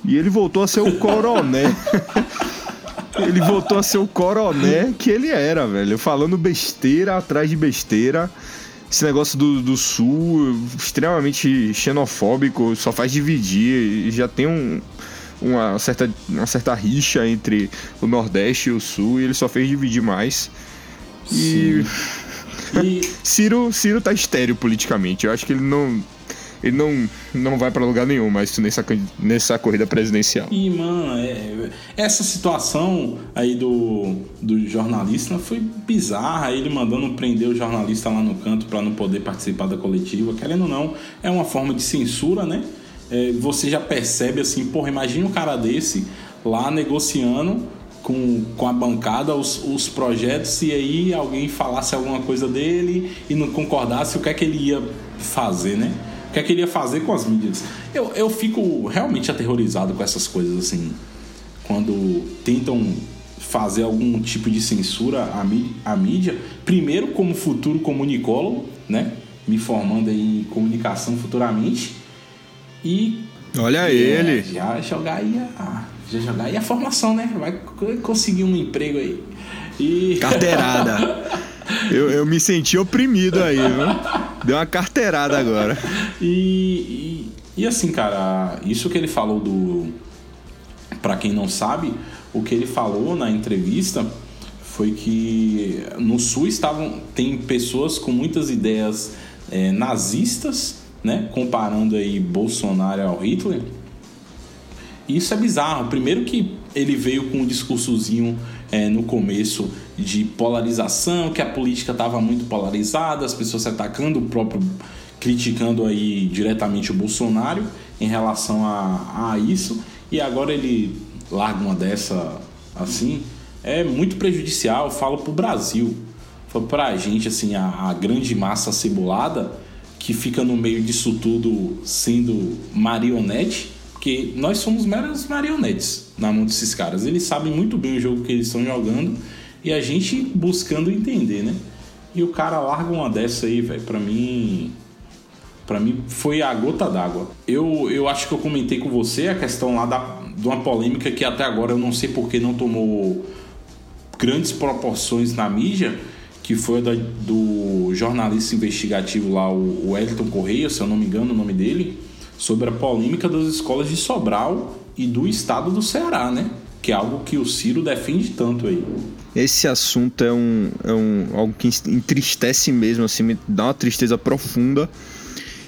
e ele voltou a ser o coroné. [LAUGHS] ele voltou a ser o coroné que ele era, velho. Falando besteira atrás de besteira esse negócio do, do sul extremamente xenofóbico, só faz dividir. Já tem um, uma, certa, uma certa rixa entre o Nordeste e o Sul, e ele só fez dividir mais. E. e... [LAUGHS] Ciro, Ciro tá estéreo politicamente. Eu acho que ele não ele não, não vai para lugar nenhum mais nessa, nessa corrida presidencial. E, mano, é, essa situação aí do, do jornalista foi bizarra. Ele mandando prender o jornalista lá no canto para não poder participar da coletiva. Querendo ou não, é uma forma de censura, né? É, você já percebe assim, porra, imagina um cara desse lá negociando com, com a bancada os, os projetos e aí alguém falasse alguma coisa dele e não concordasse, o que é que ele ia fazer, né? Que é que ele ia fazer com as mídias. Eu, eu fico realmente aterrorizado com essas coisas, assim, quando tentam fazer algum tipo de censura à, à mídia, primeiro como futuro comunicólogo, né? Me formando em comunicação futuramente. E. Olha é, ele! Já jogar aí a, já jogar aí a formação, né? Vai conseguir um emprego aí. E... Carteirada! [LAUGHS] eu, eu me senti oprimido aí, viu? Deu uma carteirada agora. E, e, e assim, cara, isso que ele falou do. Pra quem não sabe, o que ele falou na entrevista foi que no Sul estavam tem pessoas com muitas ideias é, nazistas, né? Comparando aí Bolsonaro ao Hitler. Isso é bizarro. Primeiro que ele veio com um discursozinho é, no começo de polarização, que a política estava muito polarizada, as pessoas se atacando, o próprio criticando aí diretamente o Bolsonaro em relação a, a isso, e agora ele larga uma dessa assim, é muito prejudicial, falo pro Brasil, falo pra gente assim, a, a grande massa cebolada que fica no meio disso tudo sendo marionete, porque nós somos meras marionetes na mão desses caras. Eles sabem muito bem o jogo que eles estão jogando e a gente buscando entender, né? E o cara larga uma dessa aí, velho. Pra mim. Pra mim foi a gota d'água. Eu, eu acho que eu comentei com você a questão lá da, de uma polêmica que até agora eu não sei porque não tomou grandes proporções na mídia, que foi da, do jornalista investigativo lá, o, o Wellington Correia, se eu não me engano o nome dele, sobre a polêmica das escolas de Sobral e do estado do Ceará, né? Que é algo que o Ciro defende tanto aí. Esse assunto é um, é um algo que entristece mesmo, assim, me dá uma tristeza profunda.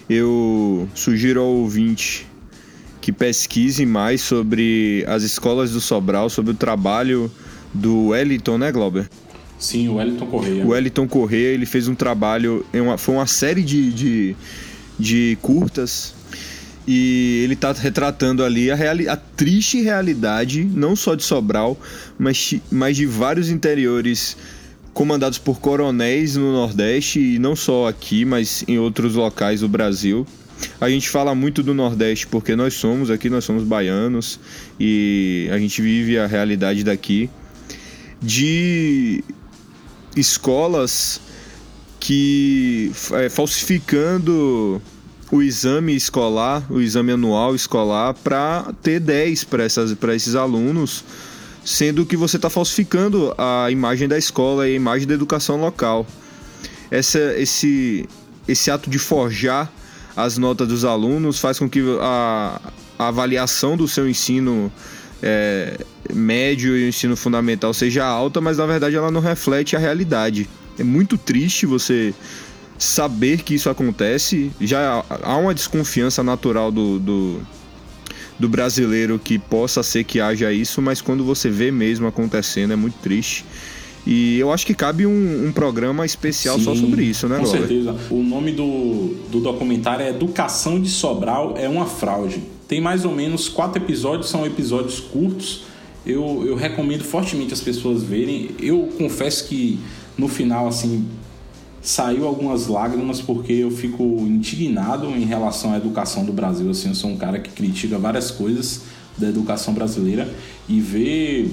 Eu sugiro ao ouvinte que pesquise mais sobre as escolas do Sobral, sobre o trabalho do Wellington, né, Glauber? Sim, o Wellington Correia. O Wellington Correia, ele fez um trabalho, uma, foi uma série de, de, de curtas e ele está retratando ali a, reali a triste realidade, não só de Sobral, mas, mas de vários interiores comandados por coronéis no Nordeste, e não só aqui, mas em outros locais do Brasil. A gente fala muito do Nordeste porque nós somos aqui, nós somos baianos e a gente vive a realidade daqui de escolas que é, falsificando o exame escolar, o exame anual escolar, para ter 10 para esses alunos, sendo que você está falsificando a imagem da escola e a imagem da educação local. Essa, esse, esse ato de forjar as notas dos alunos faz com que a, a avaliação do seu ensino é, médio e o ensino fundamental seja alta, mas na verdade ela não reflete a realidade. É muito triste você saber que isso acontece, já há uma desconfiança natural do, do, do, brasileiro que possa ser que haja isso, mas quando você vê mesmo acontecendo é muito triste. E eu acho que cabe um, um programa especial Sim, só sobre isso, né, Com certeza. O nome do, do documentário é Educação de Sobral é uma fraude. Tem mais ou menos quatro episódios, são episódios curtos. Eu, eu recomendo fortemente as pessoas verem. Eu confesso que no final, assim, saiu algumas lágrimas porque eu fico indignado em relação à educação do Brasil. Assim, eu sou um cara que critica várias coisas da educação brasileira e ver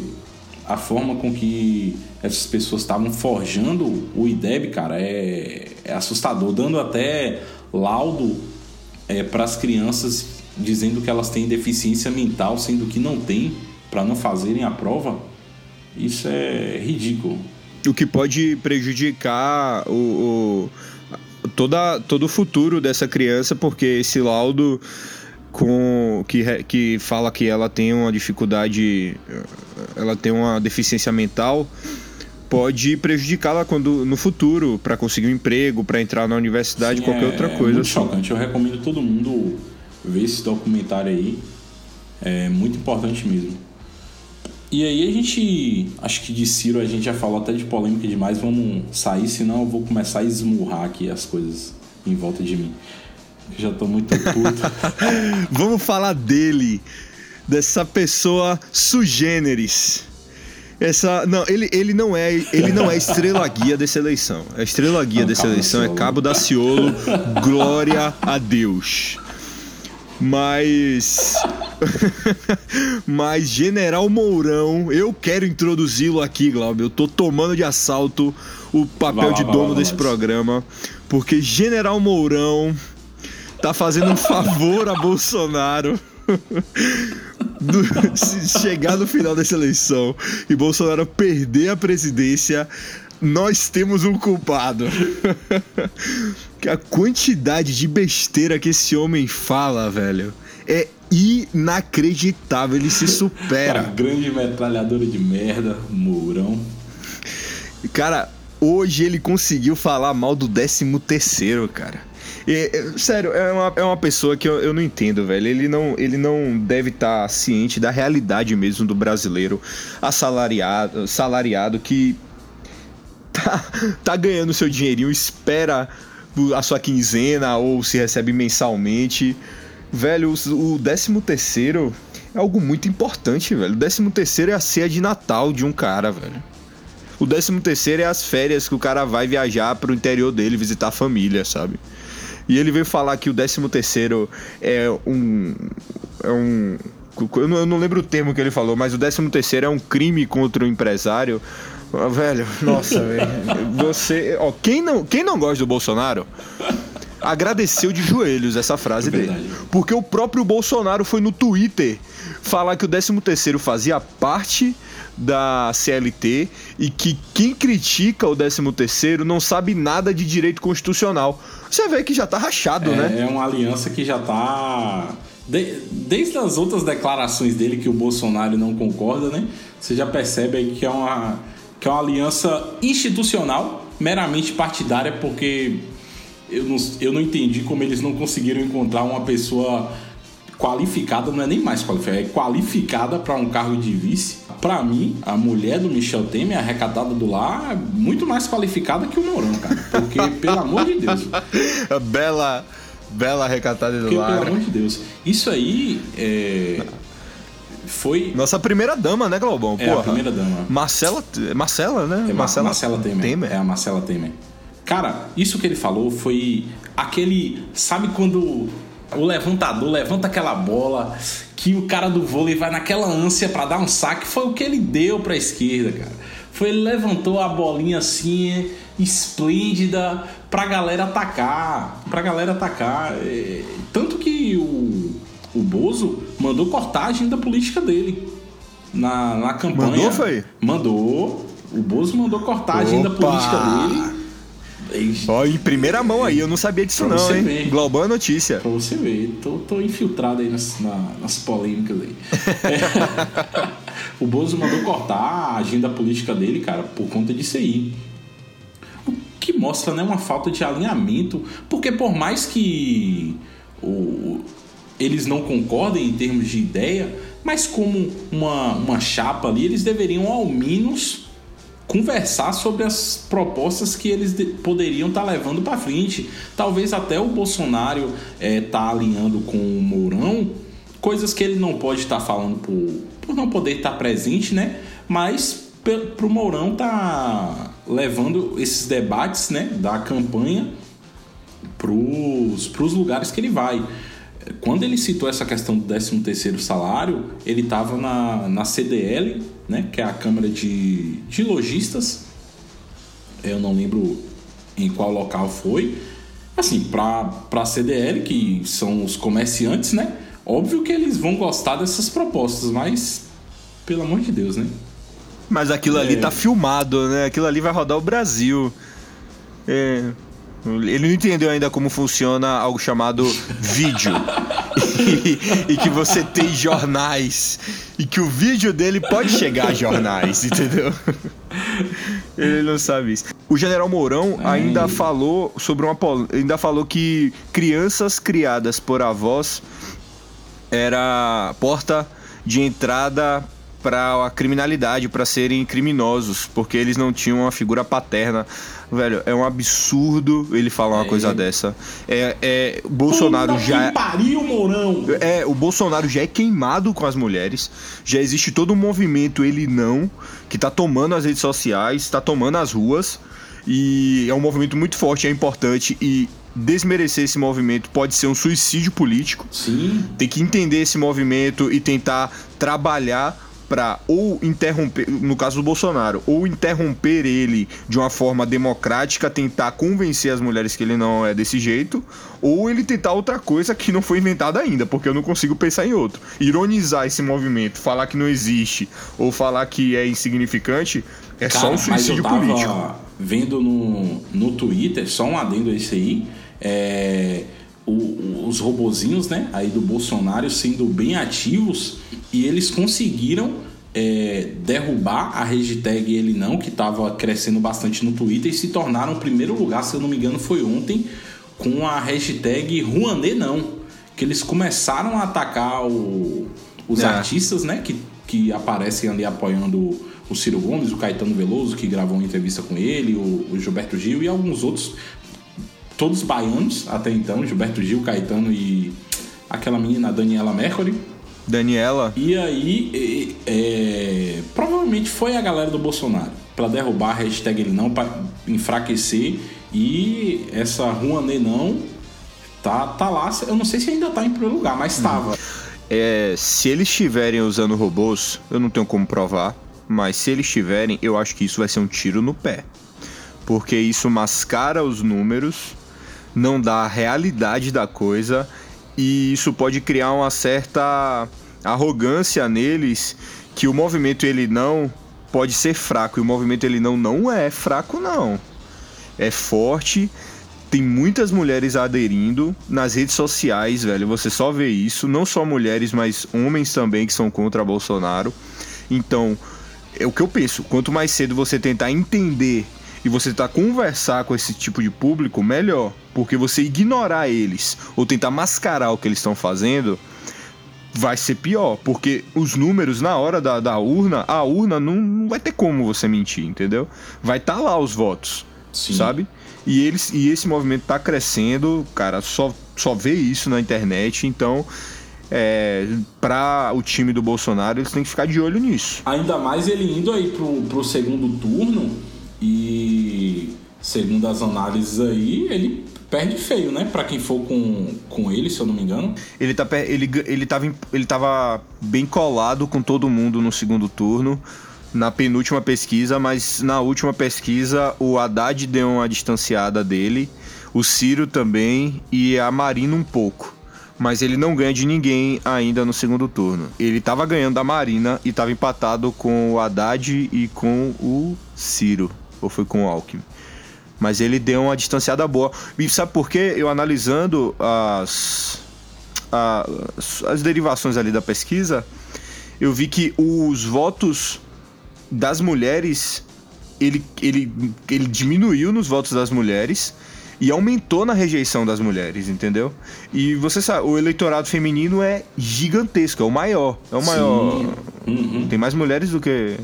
a forma com que essas pessoas estavam forjando o IDEB, cara, é, é assustador, dando até laudo é, para as crianças dizendo que elas têm deficiência mental, sendo que não tem, para não fazerem a prova. Isso é ridículo o que pode prejudicar o, o, toda, todo o futuro dessa criança, porque esse laudo com que, que fala que ela tem uma dificuldade, ela tem uma deficiência mental, pode prejudicá-la quando no futuro para conseguir um emprego, para entrar na universidade, Sim, qualquer é, outra é coisa. É muito assim. chocante. Eu recomendo todo mundo ver esse documentário aí. É muito importante mesmo. E aí a gente, acho que de Ciro a gente já falou até de polêmica demais, vamos sair, senão eu vou começar a esmurrar aqui as coisas em volta de mim. Já tô muito puto. [LAUGHS] vamos falar dele, dessa pessoa sugêneres. Essa, não, ele, ele não é, ele não é estrela guia dessa eleição. A estrela guia não, dessa eleição é Cabo Daciolo. [LAUGHS] Glória a Deus. Mas [LAUGHS] Mas General Mourão, eu quero introduzi-lo aqui, Glauber. Eu tô tomando de assalto o papel lá, de dono lá, desse programa, porque General Mourão tá fazendo um favor a Bolsonaro. [LAUGHS] Do, se chegar no final dessa eleição e Bolsonaro perder a presidência, nós temos um culpado. [LAUGHS] a quantidade de besteira que esse homem fala, velho, é inacreditável. Ele se supera. Cara, [LAUGHS] grande metralhadora de merda, Mourão. Cara, hoje ele conseguiu falar mal do 13 terceiro, cara. E, sério, é uma, é uma pessoa que eu, eu não entendo, velho. Ele não, ele não deve estar tá ciente da realidade mesmo do brasileiro assalariado, salariado que [LAUGHS] tá, tá ganhando seu dinheirinho, espera a sua quinzena ou se recebe mensalmente. Velho, o, o 13 terceiro é algo muito importante, velho. O 13 terceiro é a ceia de Natal de um cara, velho. O 13 terceiro é as férias que o cara vai viajar pro interior dele, visitar a família, sabe? E ele veio falar que o 13 terceiro é um... É um... Eu não, eu não lembro o termo que ele falou, mas o 13 terceiro é um crime contra o empresário. Velho, nossa, [LAUGHS] velho. Você... Ó, quem não, quem não gosta do Bolsonaro agradeceu de joelhos essa frase é dele. Porque o próprio Bolsonaro foi no Twitter falar que o 13º fazia parte da CLT e que quem critica o 13º não sabe nada de direito constitucional. Você vê que já tá rachado, é, né? É uma aliança que já tá de, desde as outras declarações dele que o Bolsonaro não concorda, né? Você já percebe aí que é uma que é uma aliança institucional, meramente partidária, porque eu não, eu não entendi como eles não conseguiram encontrar uma pessoa qualificada, não é nem mais qualificada, é qualificada para um cargo de vice. Para mim, a mulher do Michel Temer, arrecadada do lar, é muito mais qualificada que o Mourão, cara. Porque, [LAUGHS] pelo amor de Deus. Bela, bela arrecadada do Porque, lar. Pelo amor de Deus. Isso aí é, foi. Nossa primeira dama, né, Globão? É Porra. a primeira dama. Marcela, Marcela né? É Marcela, Marcela Temer. Temer. É a Marcela Temer. Cara, isso que ele falou foi aquele. Sabe quando o levantador levanta aquela bola que o cara do vôlei vai naquela ânsia para dar um saque? Foi o que ele deu pra esquerda, cara. Foi ele levantou a bolinha assim, esplêndida, pra galera atacar. Pra galera atacar. É, tanto que o, o Bozo mandou cortar a agenda política dele na, na campanha. Mandou, foi? Mandou. O Bozo mandou cortar a agenda política dele Ó, em primeira mão aí, eu não sabia disso pra não, hein? Ver. Global notícia. Pra você ver, tô, tô infiltrado aí nas, na, nas polêmicas aí. É. [LAUGHS] o Bozo mandou cortar a agenda política dele, cara, por conta disso aí. O que mostra, né, uma falta de alinhamento, porque por mais que o, eles não concordem em termos de ideia, mas como uma, uma chapa ali, eles deveriam ao menos conversar sobre as propostas que eles poderiam estar tá levando para frente. Talvez até o Bolsonaro é, tá alinhando com o Mourão coisas que ele não pode estar tá falando por, por não poder estar tá presente, né? Mas para o Mourão tá levando esses debates, né, da campanha para os lugares que ele vai. Quando ele citou essa questão do 13 terceiro salário, ele estava na, na CDL, né, que é a Câmara de, de Lojistas. Eu não lembro em qual local foi. Assim, para a CDL, que são os comerciantes, né? Óbvio que eles vão gostar dessas propostas, mas pelo amor de Deus, né? Mas aquilo é... ali tá filmado, né? Aquilo ali vai rodar o Brasil. É, ele não entendeu ainda como funciona algo chamado vídeo. e, e, que você tem jornais. E que o vídeo dele pode chegar a jornais, entendeu? Ele não sabe isso. O General Mourão ainda falou sobre uma ainda falou que crianças criadas por avós era porta de entrada para a criminalidade, para serem criminosos, porque eles não tinham uma figura paterna. Velho, é um absurdo ele falar uma é. coisa dessa. É, é Bolsonaro Puta já que pariu, Mourão. É, o Bolsonaro já é queimado com as mulheres. Já existe todo um movimento ele não que tá tomando as redes sociais, tá tomando as ruas e é um movimento muito forte, é importante e desmerecer esse movimento pode ser um suicídio político. Sim. Tem que entender esse movimento e tentar trabalhar para ou interromper, no caso do Bolsonaro, ou interromper ele de uma forma democrática, tentar convencer as mulheres que ele não é desse jeito, ou ele tentar outra coisa que não foi inventada ainda, porque eu não consigo pensar em outro. Ironizar esse movimento, falar que não existe, ou falar que é insignificante, é Cara, só um suicídio mas eu tava político. Vendo no, no Twitter, só um adendo a esse aí, é, o, os robozinhos, né, aí do Bolsonaro sendo bem ativos e eles conseguiram é, derrubar a hashtag ele não, que estava crescendo bastante no Twitter e se tornaram o primeiro lugar, se eu não me engano, foi ontem com a hashtag Rouanet não, que eles começaram a atacar o, os é. artistas, né, que, que aparecem ali apoiando o Ciro Gomes, o Caetano Veloso, que gravou uma entrevista com ele, o, o Gilberto Gil e alguns outros todos baianos até então, Gilberto Gil, Caetano e aquela menina Daniela Mercury. Daniela. E aí, é, provavelmente foi a galera do Bolsonaro para derrubar a hashtag ele não, para enfraquecer. E essa Rouanet não tá, tá lá. Eu não sei se ainda tá em primeiro lugar, mas estava. Hum. É, se eles estiverem usando robôs, eu não tenho como provar, mas se eles estiverem, eu acho que isso vai ser um tiro no pé. Porque isso mascara os números não dá a realidade da coisa e isso pode criar uma certa arrogância neles que o movimento ele não pode ser fraco e o movimento ele não não é fraco não. É forte, tem muitas mulheres aderindo nas redes sociais, velho. Você só vê isso, não só mulheres, mas homens também que são contra Bolsonaro. Então, é o que eu penso, quanto mais cedo você tentar entender e você tentar conversar com esse tipo de público, melhor. Porque você ignorar eles ou tentar mascarar o que eles estão fazendo vai ser pior. Porque os números na hora da, da urna, a urna não, não vai ter como você mentir, entendeu? Vai estar tá lá os votos, Sim. sabe? E, eles, e esse movimento tá crescendo, cara, só, só vê isso na internet, então é, para o time do Bolsonaro, eles têm que ficar de olho nisso. Ainda mais ele indo aí pro, pro segundo turno e segundo as análises aí, ele perde feio, né? Para quem for com, com ele, se eu não me engano. Ele, tá, ele, ele, tava, ele tava bem colado com todo mundo no segundo turno, na penúltima pesquisa, mas na última pesquisa o Haddad deu uma distanciada dele, o Ciro também e a Marina um pouco. Mas ele não ganha de ninguém ainda no segundo turno. Ele tava ganhando da Marina e tava empatado com o Haddad e com o Ciro. Ou foi com o Alckmin. Mas ele deu uma distanciada boa. E sabe por quê? Eu analisando as, as, as derivações ali da pesquisa, eu vi que os votos das mulheres ele, ele, ele diminuiu nos votos das mulheres e aumentou na rejeição das mulheres, entendeu? E você sabe, o eleitorado feminino é gigantesco, é o maior, é o maior. Uhum. Tem mais mulheres do que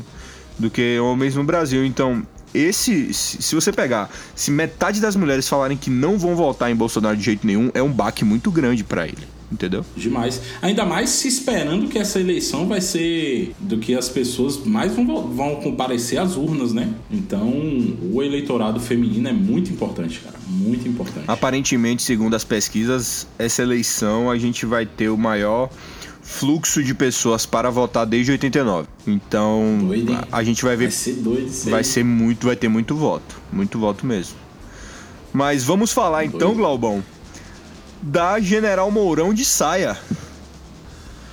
do que homens no Brasil, então esse, se você pegar, se metade das mulheres falarem que não vão votar em Bolsonaro de jeito nenhum, é um baque muito grande para ele. Entendeu? Demais. Ainda mais se esperando que essa eleição vai ser do que as pessoas mais vão, vão comparecer às urnas, né? Então, o eleitorado feminino é muito importante, cara. Muito importante. Aparentemente, segundo as pesquisas, essa eleição a gente vai ter o maior fluxo de pessoas para votar desde 89. Então, doido, a, a gente vai ver. Vai ser doido Vai ser muito, vai ter muito voto. Muito voto mesmo. Mas vamos falar doido. então, Glaubão, da General Mourão de saia.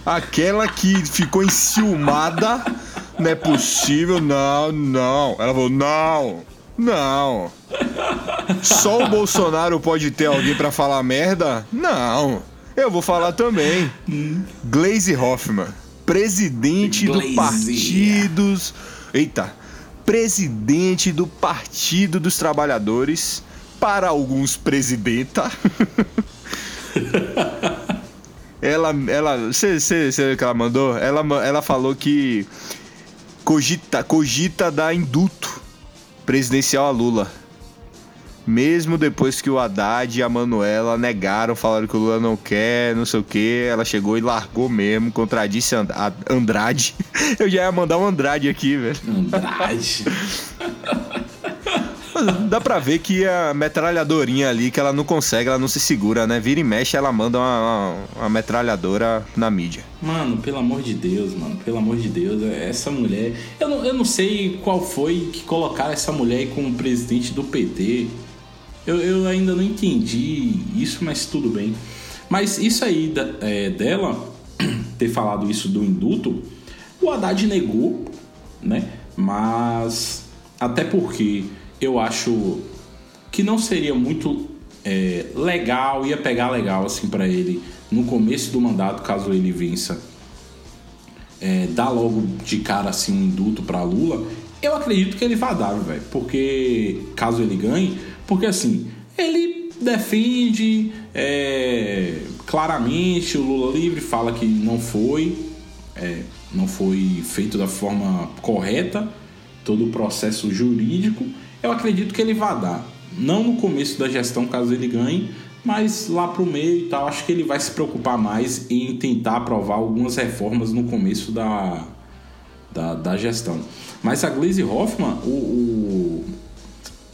Aquela que ficou enciumada. [LAUGHS] Não é possível, não, não. Ela falou, não, não. Só o Bolsonaro pode ter alguém para falar merda? Não. Eu vou falar também. Glaze Hoffman, presidente Glaze. do Partidos. Eita! Presidente do Partido dos Trabalhadores. Para alguns, presidenta. [LAUGHS] ela, ela, você, você, você que ela mandou? Ela, ela falou que cogita, cogita dar induto presidencial a Lula. Mesmo depois que o Haddad e a Manuela negaram, falaram que o Lula não quer, não sei o que, ela chegou e largou mesmo, contradisse And Andrade. [LAUGHS] Eu já ia mandar um Andrade aqui, velho. Andrade. [LAUGHS] Dá pra ver que a metralhadorinha ali, que ela não consegue, ela não se segura, né? Vira e mexe, ela manda uma, uma, uma metralhadora na mídia. Mano, pelo amor de Deus, mano, pelo amor de Deus, essa mulher. Eu não, eu não sei qual foi que colocaram essa mulher aí como presidente do PT. Eu, eu ainda não entendi isso, mas tudo bem. Mas isso aí da, é, dela [CLEARS THROAT] ter falado isso do induto, o Haddad negou, né? Mas até porque eu acho que não seria muito é, legal, ia pegar legal assim para ele no começo do mandato, caso ele vença, é, dar logo de cara assim um induto para Lula. Eu acredito que ele vai dar, velho, porque caso ele ganhe, porque assim ele defende é, claramente o Lula livre, fala que não foi, é, não foi feito da forma correta todo o processo jurídico eu acredito que ele vai dar. Não no começo da gestão, caso ele ganhe, mas lá para o meio e tal, acho que ele vai se preocupar mais em tentar aprovar algumas reformas no começo da, da, da gestão. Mas a Glaze Hoffman, o, o,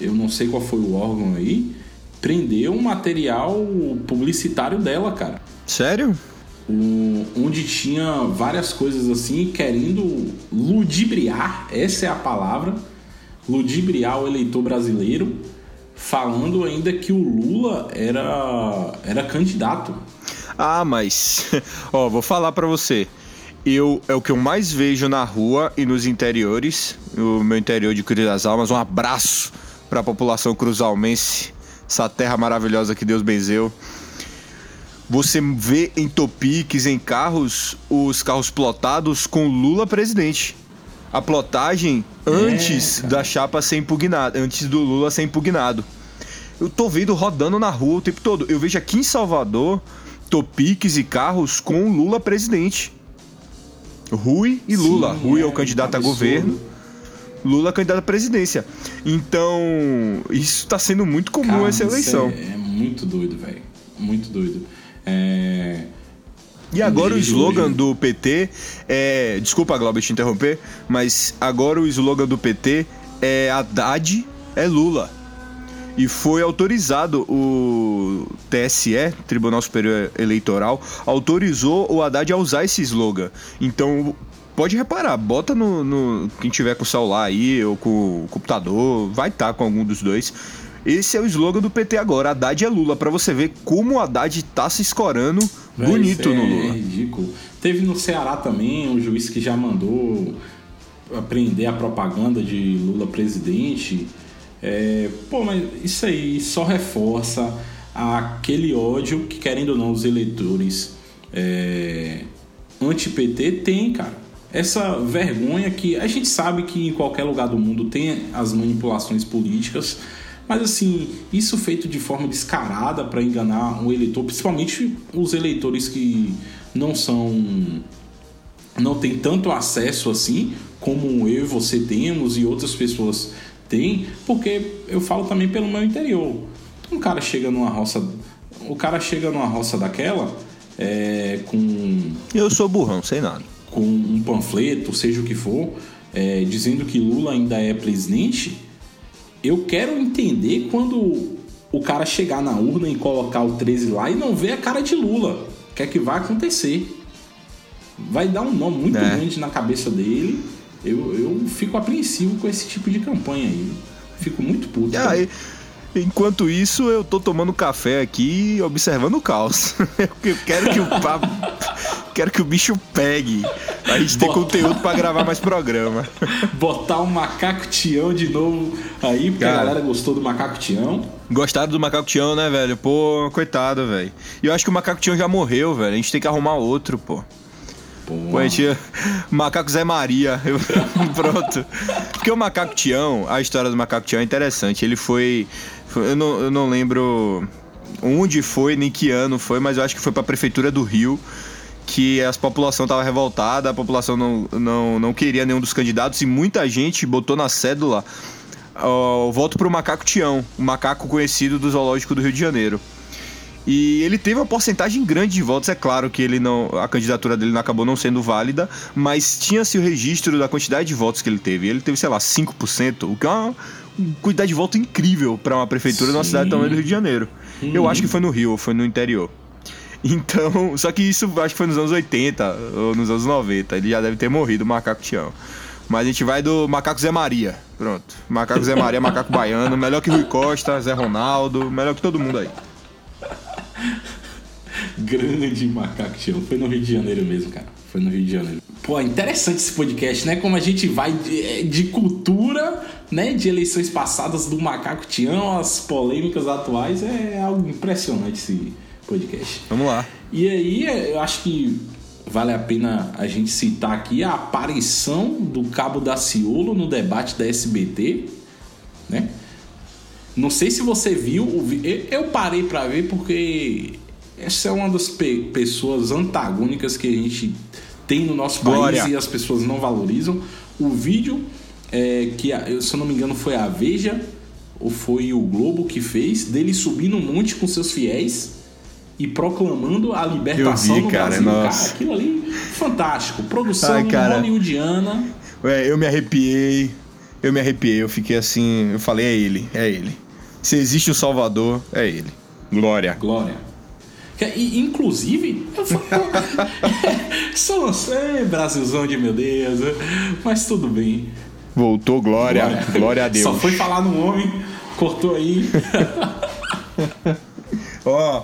eu não sei qual foi o órgão aí, prendeu um material publicitário dela, cara. Sério? Um, onde tinha várias coisas assim, querendo ludibriar, essa é a palavra, ludibriar o eleitor brasileiro, falando ainda que o Lula era, era candidato. Ah, mas, [LAUGHS] ó, vou falar para você. Eu, é o que eu mais vejo na rua e nos interiores, o meu interior de Cruz das Almas. Um abraço para a população cruzalmense, essa terra maravilhosa que Deus benzeu. Você vê em topiques, em carros, os carros plotados com Lula presidente a plotagem antes é, da chapa ser impugnada, antes do Lula ser impugnado. Eu tô vendo rodando na rua o tempo todo. Eu vejo aqui em Salvador topiques e carros com Lula presidente. Rui e Lula. Sim, Rui é, é o candidato a governo. Lula candidato à presidência. Então, isso tá sendo muito comum Cara, essa eleição. É, é, muito doido, velho. Muito doido. É e agora o slogan do PT é. Desculpa, Glauber, te interromper, mas agora o slogan do PT é Haddad é Lula. E foi autorizado o TSE, Tribunal Superior Eleitoral, autorizou o Haddad a usar esse slogan. Então, pode reparar, bota no, no quem tiver com o celular aí ou com o computador, vai estar tá com algum dos dois. Esse é o slogan do PT agora, Haddad é Lula, para você ver como o Haddad tá se escorando bonito é no Lula. É ridículo. Teve no Ceará também um juiz que já mandou aprender a propaganda de Lula presidente. É, pô, mas isso aí só reforça aquele ódio que, querendo ou não, os eleitores é, anti-PT têm, cara. Essa vergonha que a gente sabe que em qualquer lugar do mundo tem as manipulações políticas, mas assim, isso feito de forma descarada para enganar um eleitor, principalmente os eleitores que não são não tem tanto acesso assim como eu e você temos e outras pessoas têm, porque eu falo também pelo meu interior. Um cara chega numa roça, o cara chega numa roça daquela é, com eu sou burrão, sei nada, com um panfleto, seja o que for, é, dizendo que Lula ainda é presidente eu quero entender quando o cara chegar na urna e colocar o 13 lá e não ver a cara de Lula. O que é que vai acontecer? Vai dar um nó muito é. grande na cabeça dele. Eu, eu fico apreensivo com esse tipo de campanha aí. Fico muito puto. Ah, e, enquanto isso, eu tô tomando café aqui observando o caos. [LAUGHS] eu quero que o papo. Quero que o bicho pegue. A gente tem conteúdo para gravar mais programa. [LAUGHS] Botar o um macaco Tião de novo aí, porque Cara, a galera gostou do macaco Tião. Gostaram do macaco Tião, né, velho? Pô, coitado, velho. E eu acho que o macaco Tião já morreu, velho. A gente tem que arrumar outro, pô. Pô, pô a gente... [LAUGHS] Macaco Zé Maria. [LAUGHS] Pronto. Porque o macaco Tião, a história do macaco Tião é interessante. Ele foi. Eu não, eu não lembro onde foi, nem que ano foi, mas eu acho que foi pra prefeitura do Rio que a população estava revoltada, a população não, não, não queria nenhum dos candidatos e muita gente botou na cédula o voto para o macaco Tião, o macaco conhecido do zoológico do Rio de Janeiro. E ele teve uma porcentagem grande de votos, é claro que ele não, a candidatura dele acabou não sendo válida, mas tinha-se o registro da quantidade de votos que ele teve. Ele teve, sei lá, 5%, o que é uma quantidade de voto incrível para uma prefeitura de uma cidade tamanho do Rio de Janeiro. Eu acho que foi no Rio, foi no interior. Então, [LAUGHS] só que isso acho que foi nos anos 80 ou nos anos 90. Ele já deve ter morrido, o macaco Tião. Mas a gente vai do Macaco Zé Maria. Pronto. Macaco Zé Maria, Macaco [LAUGHS] Baiano. Melhor que Rui Costa, Zé Ronaldo. Melhor que todo mundo aí. [LAUGHS] Grande Macaco Tião. Foi no Rio de Janeiro mesmo, cara. Foi no Rio de Janeiro. Pô, interessante esse podcast, né? Como a gente vai de, de cultura, né? De eleições passadas do Macaco Tião, as polêmicas atuais. É algo impressionante esse podcast. Vamos lá. E aí, eu acho que vale a pena a gente citar aqui a aparição do Cabo da Ciolo no debate da SBT, né? Não sei se você viu, eu parei para ver porque essa é uma das pe pessoas antagônicas que a gente tem no nosso Glória. país e as pessoas não valorizam. O vídeo, é, que se eu não me engano foi a Veja ou foi o Globo que fez, dele subir no monte com seus fiéis e proclamando a libertação vi, cara, Brasil. Nossa. Cara, aquilo ali, fantástico. Produção Ai, cara. hollywoodiana. Ué, eu me arrepiei. Eu me arrepiei. Eu fiquei assim. Eu falei, é ele, é ele. Se existe o Salvador, é ele. Glória. Glória. E, inclusive, eu falo, sou você, Brasilzão de meu Deus, mas tudo bem. Voltou, glória, glória, glória a Deus. Só foi falar no homem, cortou aí. [LAUGHS] Ó,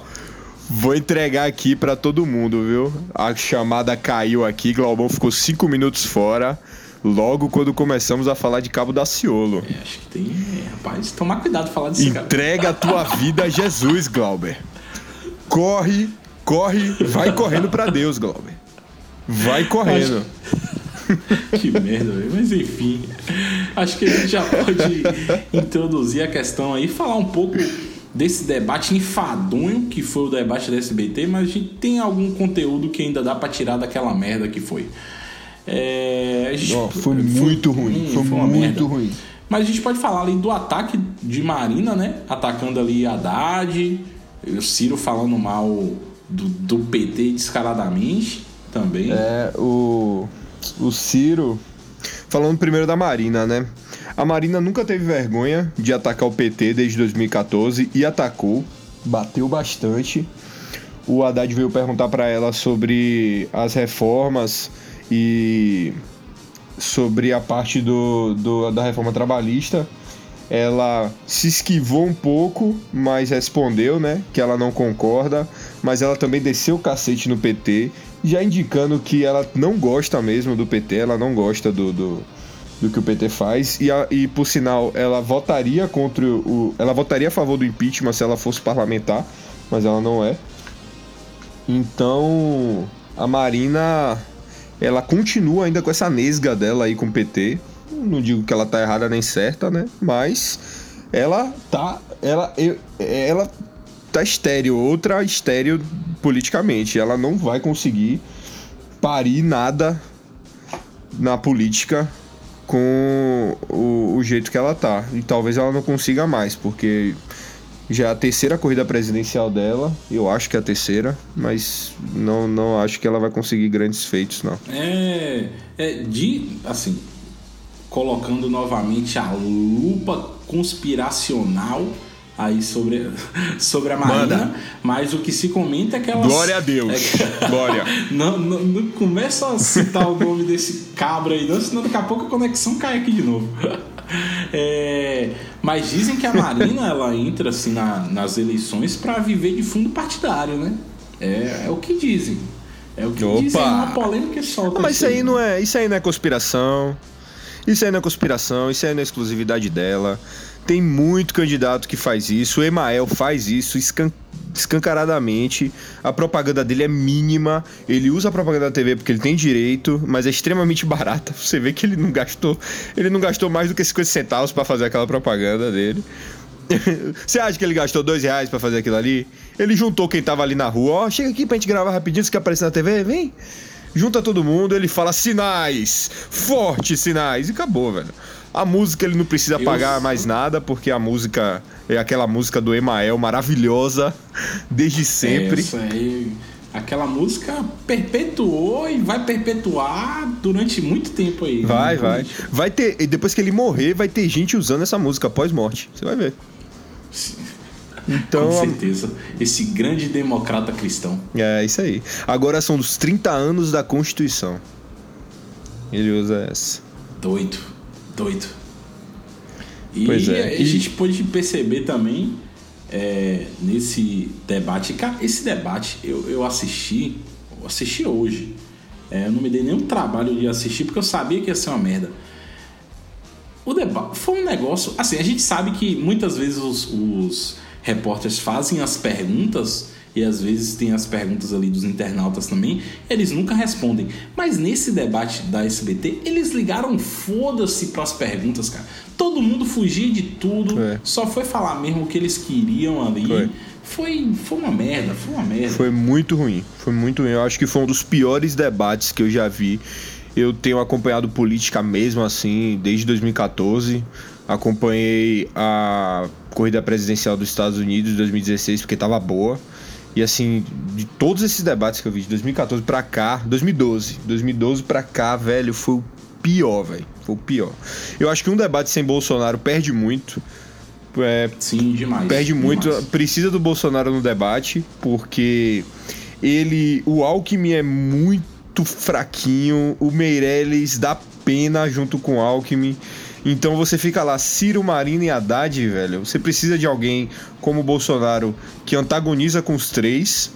Vou entregar aqui para todo mundo, viu? A chamada caiu aqui, Glaubão ficou cinco minutos fora. Logo quando começamos a falar de Cabo da Ciolo. É, acho que tem. É, rapaz, tomar cuidado falar desse Entrega a tua vida a Jesus, Glauber. Corre, corre, vai correndo para Deus, Glauber. Vai correndo. Acho... que merda, velho. Mas enfim. Acho que a gente já pode introduzir a questão aí, falar um pouco desse debate enfadonho que foi o debate da SBT, mas a gente tem algum conteúdo que ainda dá para tirar daquela merda que foi. É, gente, oh, foi, foi, muito ruim, foi, foi muito merda. ruim. Mas a gente pode falar ali do ataque de Marina, né? Atacando ali Haddad, o Ciro falando mal do, do PT descaradamente também. É, o, o Ciro. Falando primeiro da Marina, né? A Marina nunca teve vergonha de atacar o PT desde 2014 e atacou, bateu bastante. O Haddad veio perguntar para ela sobre as reformas e sobre a parte do, do, da reforma trabalhista. Ela se esquivou um pouco, mas respondeu, né, que ela não concorda, mas ela também desceu o cacete no PT, já indicando que ela não gosta mesmo do PT, ela não gosta do, do do que o PT faz. E, a, e por sinal ela votaria contra o ela votaria a favor do impeachment se ela fosse parlamentar mas ela não é. Então a Marina ela continua ainda com essa nesga dela aí com o PT não digo que ela tá errada nem certa né? Mas ela tá ela ela tá estéreo outra estéreo politicamente. Ela não vai conseguir parir nada na política com o, o, jeito que ela tá. E talvez ela não consiga mais, porque já é a terceira corrida presidencial dela, eu acho que é a terceira, mas não, não acho que ela vai conseguir grandes feitos, não. É, é de, assim, colocando novamente a lupa conspiracional aí sobre, sobre a Marina, Manda. mas o que se comenta é que ela. Glória a Deus! É [LAUGHS] Glória! Não, não, não, começa a citar o nome desse cabra aí, não, senão daqui a pouco a conexão cai aqui de novo. [LAUGHS] É, mas dizem que a Marina ela entra assim na, nas eleições para viver de fundo partidário, né? É, é o que dizem. É o que Opa. dizem, é uma polêmica só. Ah, mas isso aí, não é, isso aí não é conspiração. Isso aí não é conspiração, isso aí não é exclusividade dela. Tem muito candidato que faz isso. O Emael faz isso escan escancaradamente. A propaganda dele é mínima. Ele usa a propaganda da TV porque ele tem direito, mas é extremamente [LAUGHS] barata. Você vê que ele não gastou, ele não gastou mais do que 50 centavos para fazer aquela propaganda dele. [LAUGHS] Você acha que ele gastou dois reais para fazer aquilo ali? Ele juntou quem tava ali na rua, ó, chega aqui pra gente gravar rapidinho, você quer aparecer na TV? Vem. Junta todo mundo, ele fala sinais, fortes sinais, e acabou, velho. A música ele não precisa eu pagar mais nada, porque a música é aquela música do Emael maravilhosa, [LAUGHS] desde sempre. Essa aí aquela música perpetuou e vai perpetuar durante muito tempo aí. Vai, né? vai. Vai ter, depois que ele morrer, vai ter gente usando essa música pós-morte. Você vai ver. Então, Com certeza. Esse grande democrata cristão. É, isso aí. Agora são os 30 anos da Constituição. Ele usa essa. Doido. Doido. E pois é. a gente pôde perceber também é, nesse debate. Cara, esse debate eu, eu assisti, eu assisti hoje. É, eu não me dei nenhum trabalho de assistir porque eu sabia que ia ser uma merda. O debate foi um negócio. Assim, a gente sabe que muitas vezes os, os repórteres fazem as perguntas e às vezes tem as perguntas ali dos internautas também, eles nunca respondem. Mas nesse debate da SBT, eles ligaram foda-se para as perguntas, cara. Todo mundo fugia de tudo, é. só foi falar mesmo o que eles queriam ali. Foi. Foi, foi uma merda, foi uma merda. Foi muito ruim, foi muito ruim. Eu acho que foi um dos piores debates que eu já vi. Eu tenho acompanhado política mesmo assim desde 2014. Acompanhei a corrida presidencial dos Estados Unidos de 2016 porque tava boa. E assim, de todos esses debates que eu vi de 2014 para cá, 2012, 2012 para cá, velho, foi o pior, velho. Foi o pior. Eu acho que um debate sem Bolsonaro perde muito. É, Sim, demais. Perde demais. muito. Precisa do Bolsonaro no debate, porque ele. O Alckmin é muito fraquinho. O Meirelles dá pena junto com o Alckmin. Então você fica lá, Ciro, Marina e Haddad, velho. Você precisa de alguém como o Bolsonaro que antagoniza com os três,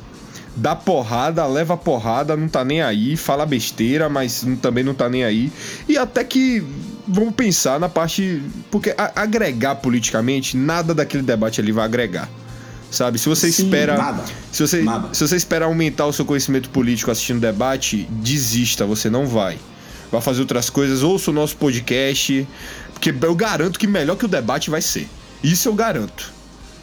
dá porrada, leva porrada, não tá nem aí, fala besteira, mas também não tá nem aí. E até que vamos pensar na parte. Porque agregar politicamente, nada daquele debate ali vai agregar. Sabe? Se você Sim, espera. Nada. Se você, nada. se você espera aumentar o seu conhecimento político assistindo debate, desista, você não vai vai fazer outras coisas, ouça o nosso podcast, porque eu garanto que melhor que o debate vai ser. Isso eu garanto.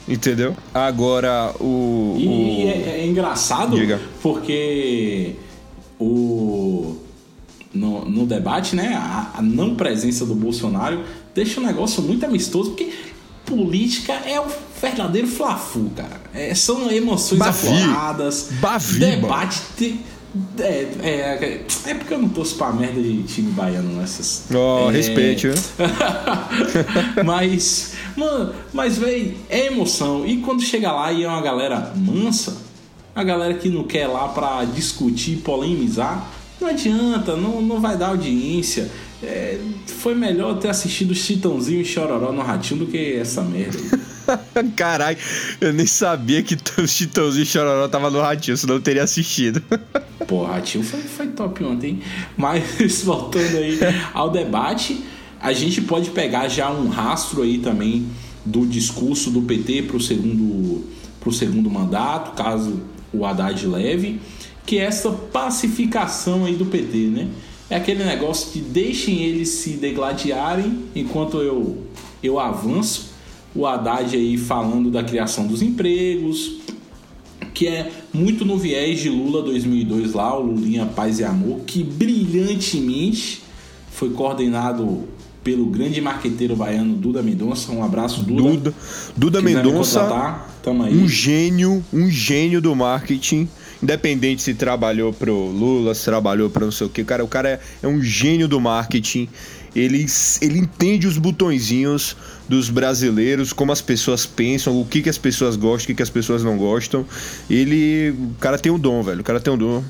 Entendeu? Agora o. E, o... É, é, engraçado Diga. porque o. No, no debate, né? A, a, não presença do Bolsonaro deixa o negócio muito amistoso, porque política é o verdadeiro fla-fu, cara. É, são emoções Bavi. afloradas. Bavi, debate. Te, é, é, é porque eu não torço pra merda de time baiano nessas. Oh, é... respeite, viu? [LAUGHS] mas, mano, mas, véi, é emoção. E quando chega lá e é uma galera mansa, a galera que não quer lá pra discutir, polemizar, não adianta, não, não vai dar audiência. É, foi melhor ter assistido Chitãozinho e Chororó no Ratinho do que essa merda. [LAUGHS] Caralho, eu nem sabia que o Chitãozinho Chororó tava no Ratinho, senão eu teria assistido. [LAUGHS] Pô, Ratinho foi, foi top ontem. Mas [LAUGHS] voltando aí ao debate, a gente pode pegar já um rastro aí também do discurso do PT para o segundo, pro segundo mandato, caso o Haddad leve, que é essa pacificação aí do PT, né? É aquele negócio de deixem eles se degladiarem enquanto eu, eu avanço. O Haddad aí falando da criação dos empregos, que é muito no viés de Lula 2002 lá, o Lulinha Paz e Amor, que brilhantemente foi coordenado pelo grande marqueteiro baiano Duda Mendonça. Um abraço, Duda. Duda, Duda Mendonça, um gênio, um gênio do marketing Independente se trabalhou pro Lula, se trabalhou para não sei o que, cara, o cara é, é um gênio do marketing. Ele, ele entende os botõezinhos dos brasileiros, como as pessoas pensam, o que, que as pessoas gostam, o que, que as pessoas não gostam. Ele. O cara tem um dom, velho. O cara tem um dom.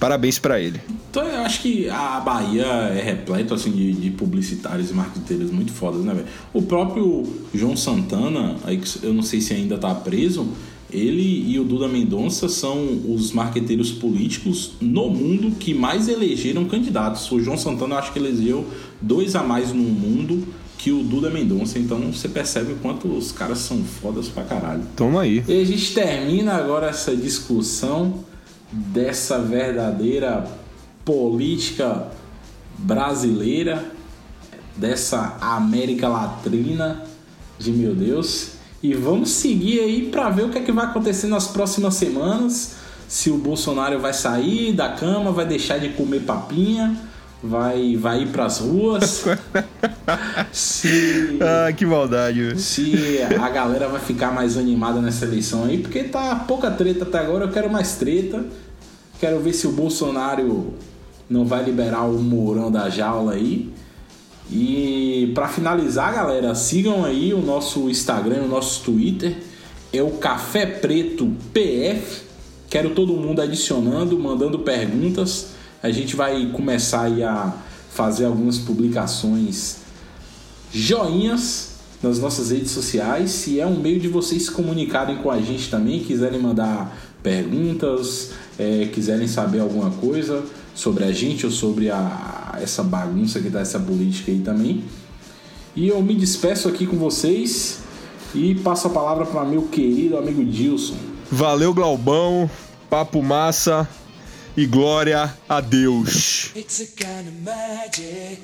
Parabéns para ele. Então eu acho que a Bahia é repleto assim, de, de publicitários e marqueteiros muito fodas, né, velho? O próprio João Santana, aí eu não sei se ainda tá preso, ele e o Duda Mendonça são os marqueteiros políticos no mundo que mais elegeram candidatos. O João Santana acho que elegeu dois a mais no mundo que o Duda Mendonça. Então você percebe o quanto os caras são fodas pra caralho. Toma aí. E a gente termina agora essa discussão dessa verdadeira política brasileira, dessa América Latina de meu Deus E vamos seguir aí para ver o que é que vai acontecer nas próximas semanas. Se o Bolsonaro vai sair da cama, vai deixar de comer papinha, vai, vai ir pras ruas. [LAUGHS] se, ah, que maldade. Se a galera vai ficar mais animada nessa eleição aí, porque tá pouca treta até agora, eu quero mais treta. Quero ver se o Bolsonaro não vai liberar o Mourão da jaula aí. E para finalizar, galera, sigam aí o nosso Instagram, o nosso Twitter, é o Café Preto PF. Quero todo mundo adicionando, mandando perguntas. A gente vai começar aí a fazer algumas publicações joinhas nas nossas redes sociais. Se é um meio de vocês se comunicarem com a gente também, quiserem mandar perguntas, é, quiserem saber alguma coisa sobre a gente ou sobre a, essa bagunça que tá essa política aí também. E eu me despeço aqui com vocês e passo a palavra para meu querido amigo Dilson. Valeu, Glaubão. Papo massa e glória a Deus. It's a kind of magic.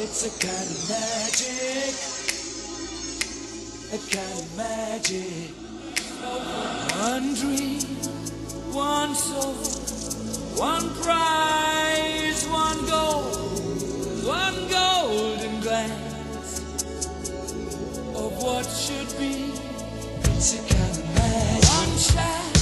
It's a kind of magic. A kind of magic. One dream, one soul, One prize, one gold, one golden glance of what should be. It's a kind of magic. one shot.